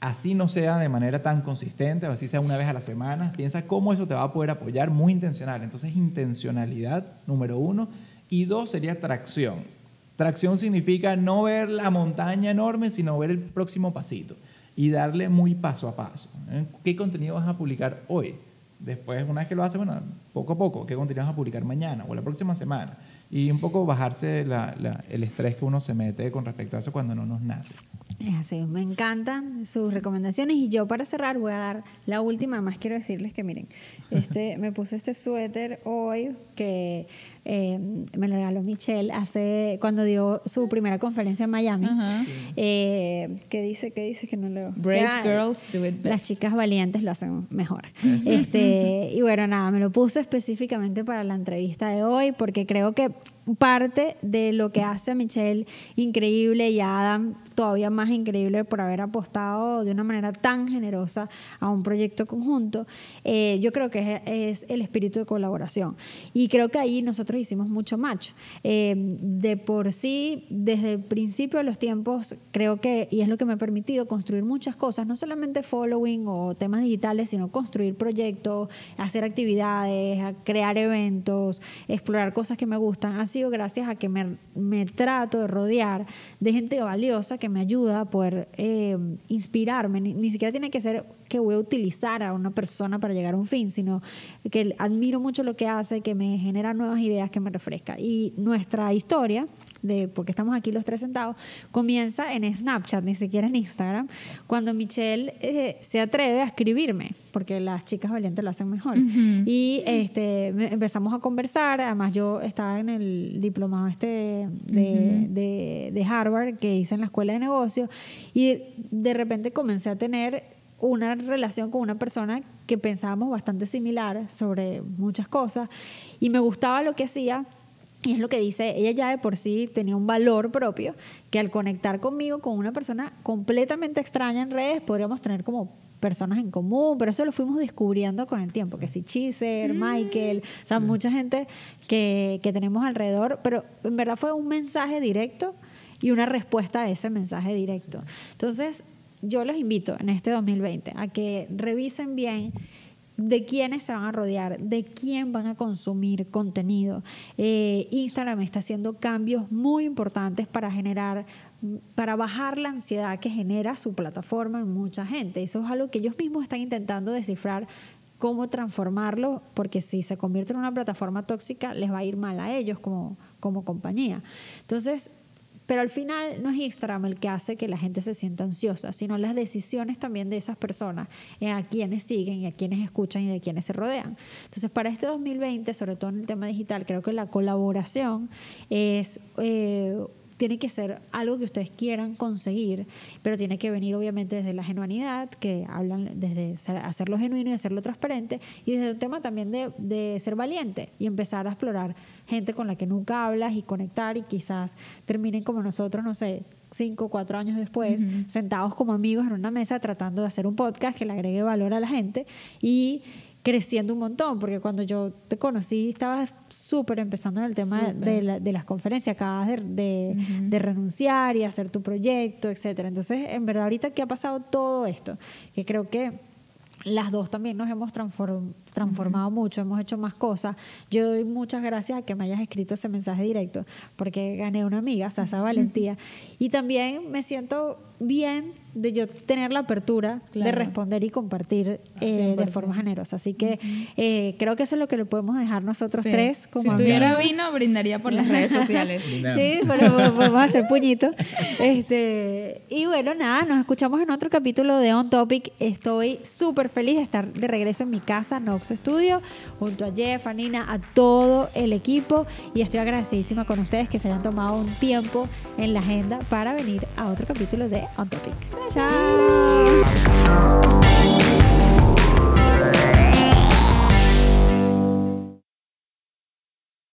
Así no sea de manera tan consistente, o así sea una vez a la semana, piensa cómo eso te va a poder apoyar muy intencional. Entonces, intencionalidad, número uno. Y dos sería tracción. Tracción significa no ver la montaña enorme, sino ver el próximo pasito y darle muy paso a paso. ¿eh? ¿Qué contenido vas a publicar hoy? Después, una vez que lo haces, bueno, poco a poco, ¿qué contenido vas a publicar mañana o la próxima semana? y un poco bajarse el estrés que uno se mete con respecto a eso cuando no nos nace. Es así, me encantan sus recomendaciones y yo para cerrar voy a dar la última, más quiero decirles que miren, este, me puse este suéter hoy que eh, me lo regaló Michelle hace cuando dio su primera conferencia en Miami. Eh, ¿Qué dice? ¿Qué dice que no leo? Brave ah, girls do it best. Las chicas valientes lo hacen mejor. Este, <laughs> y bueno, nada, me lo puse específicamente para la entrevista de hoy porque creo que parte de lo que hace a Michelle increíble y a Adam todavía más increíble por haber apostado de una manera tan generosa a un proyecto conjunto, eh, yo creo que es, el espíritu de colaboración. Y creo que ahí nosotros hicimos mucho match. Eh, de por sí, desde el principio de los tiempos, creo que, y es lo que me ha permitido construir muchas cosas, no solamente following o temas digitales, sino construir proyectos, hacer actividades, crear eventos, explorar cosas que me gustan. Ha gracias a que me, me trato de rodear de gente valiosa que me ayuda a poder eh, inspirarme. Ni, ni siquiera tiene que ser que voy a utilizar a una persona para llegar a un fin, sino que admiro mucho lo que hace, que me genera nuevas ideas, que me refresca. Y nuestra historia de porque estamos aquí los tres sentados, comienza en Snapchat, ni siquiera en Instagram, cuando Michelle eh, se atreve a escribirme, porque las chicas valientes lo hacen mejor. Y este, empezamos a conversar, además yo estaba en el diplomado este de, de- de Harvard que hice en la escuela de negocios, y de repente comencé a tener una relación con una persona que pensábamos bastante similar sobre muchas cosas y me gustaba lo que hacía y es lo que dice, ella ya de por sí tenía un valor propio, que al conectar conmigo con una persona completamente extraña en redes, podríamos tener como personas en común, pero eso lo fuimos descubriendo con el tiempo, que si Cheezer, Michael, o sea, mucha gente que, que tenemos alrededor, pero en verdad fue un mensaje directo y una respuesta a ese mensaje directo. Entonces, yo los invito en este 2020 a que revisen bien de quiénes se van a rodear, de quién van a consumir contenido. Eh, Instagram está haciendo cambios muy importantes para generar, para bajar la ansiedad que genera su plataforma en mucha gente. Eso es algo que ellos mismos están intentando descifrar cómo transformarlo, porque si se convierte en una plataforma tóxica, les va a ir mal a ellos como, como compañía. Entonces, pero al final no es Instagram el que hace que la gente se sienta ansiosa, sino las decisiones también de esas personas, a quienes siguen y a quienes escuchan y de quienes se rodean. Entonces, para este 2020, sobre todo en el tema digital, creo que la colaboración es... eh, tiene que ser algo que ustedes quieran conseguir, pero tiene que venir obviamente desde la genuinidad, que hablan desde hacerlo genuino y hacerlo transparente, y desde un tema también de, de ser valiente y empezar a explorar gente con la que nunca hablas y conectar y quizás terminen como nosotros, no sé, cinco o cuatro años después, sentados como amigos en una mesa tratando de hacer un podcast que le agregue valor a la gente y creciendo un montón, porque cuando yo te conocí estabas súper empezando en el tema de, la- de las conferencias, acabas de, de- de renunciar y hacer tu proyecto, etcétera. Entonces, en verdad, ahorita que ha pasado todo esto, que creo que las dos también nos hemos transform- transformado mucho, hemos hecho más cosas. Yo doy muchas gracias a que me hayas escrito ese mensaje directo, porque gané una amiga, o sea, esa valentía. Y también me siento bien de yo tener la apertura de responder y compartir eh, de 100%. forma generosa. Así que eh, creo que eso es lo que le podemos dejar nosotros Sí. tres como si amigos. tuviera vino, brindaría por las redes sociales. <laughs> Sí, pero podemos hacer puñito. Este, y bueno, nada, nos escuchamos en otro capítulo de On Topic. Estoy súper feliz de estar de regreso en mi casa, Noxo Studio, junto a Jeff, a Nina, a todo el equipo. Y estoy agradecidísima con ustedes que se hayan tomado un tiempo en la agenda para venir a otro capítulo de On Topic. Chao.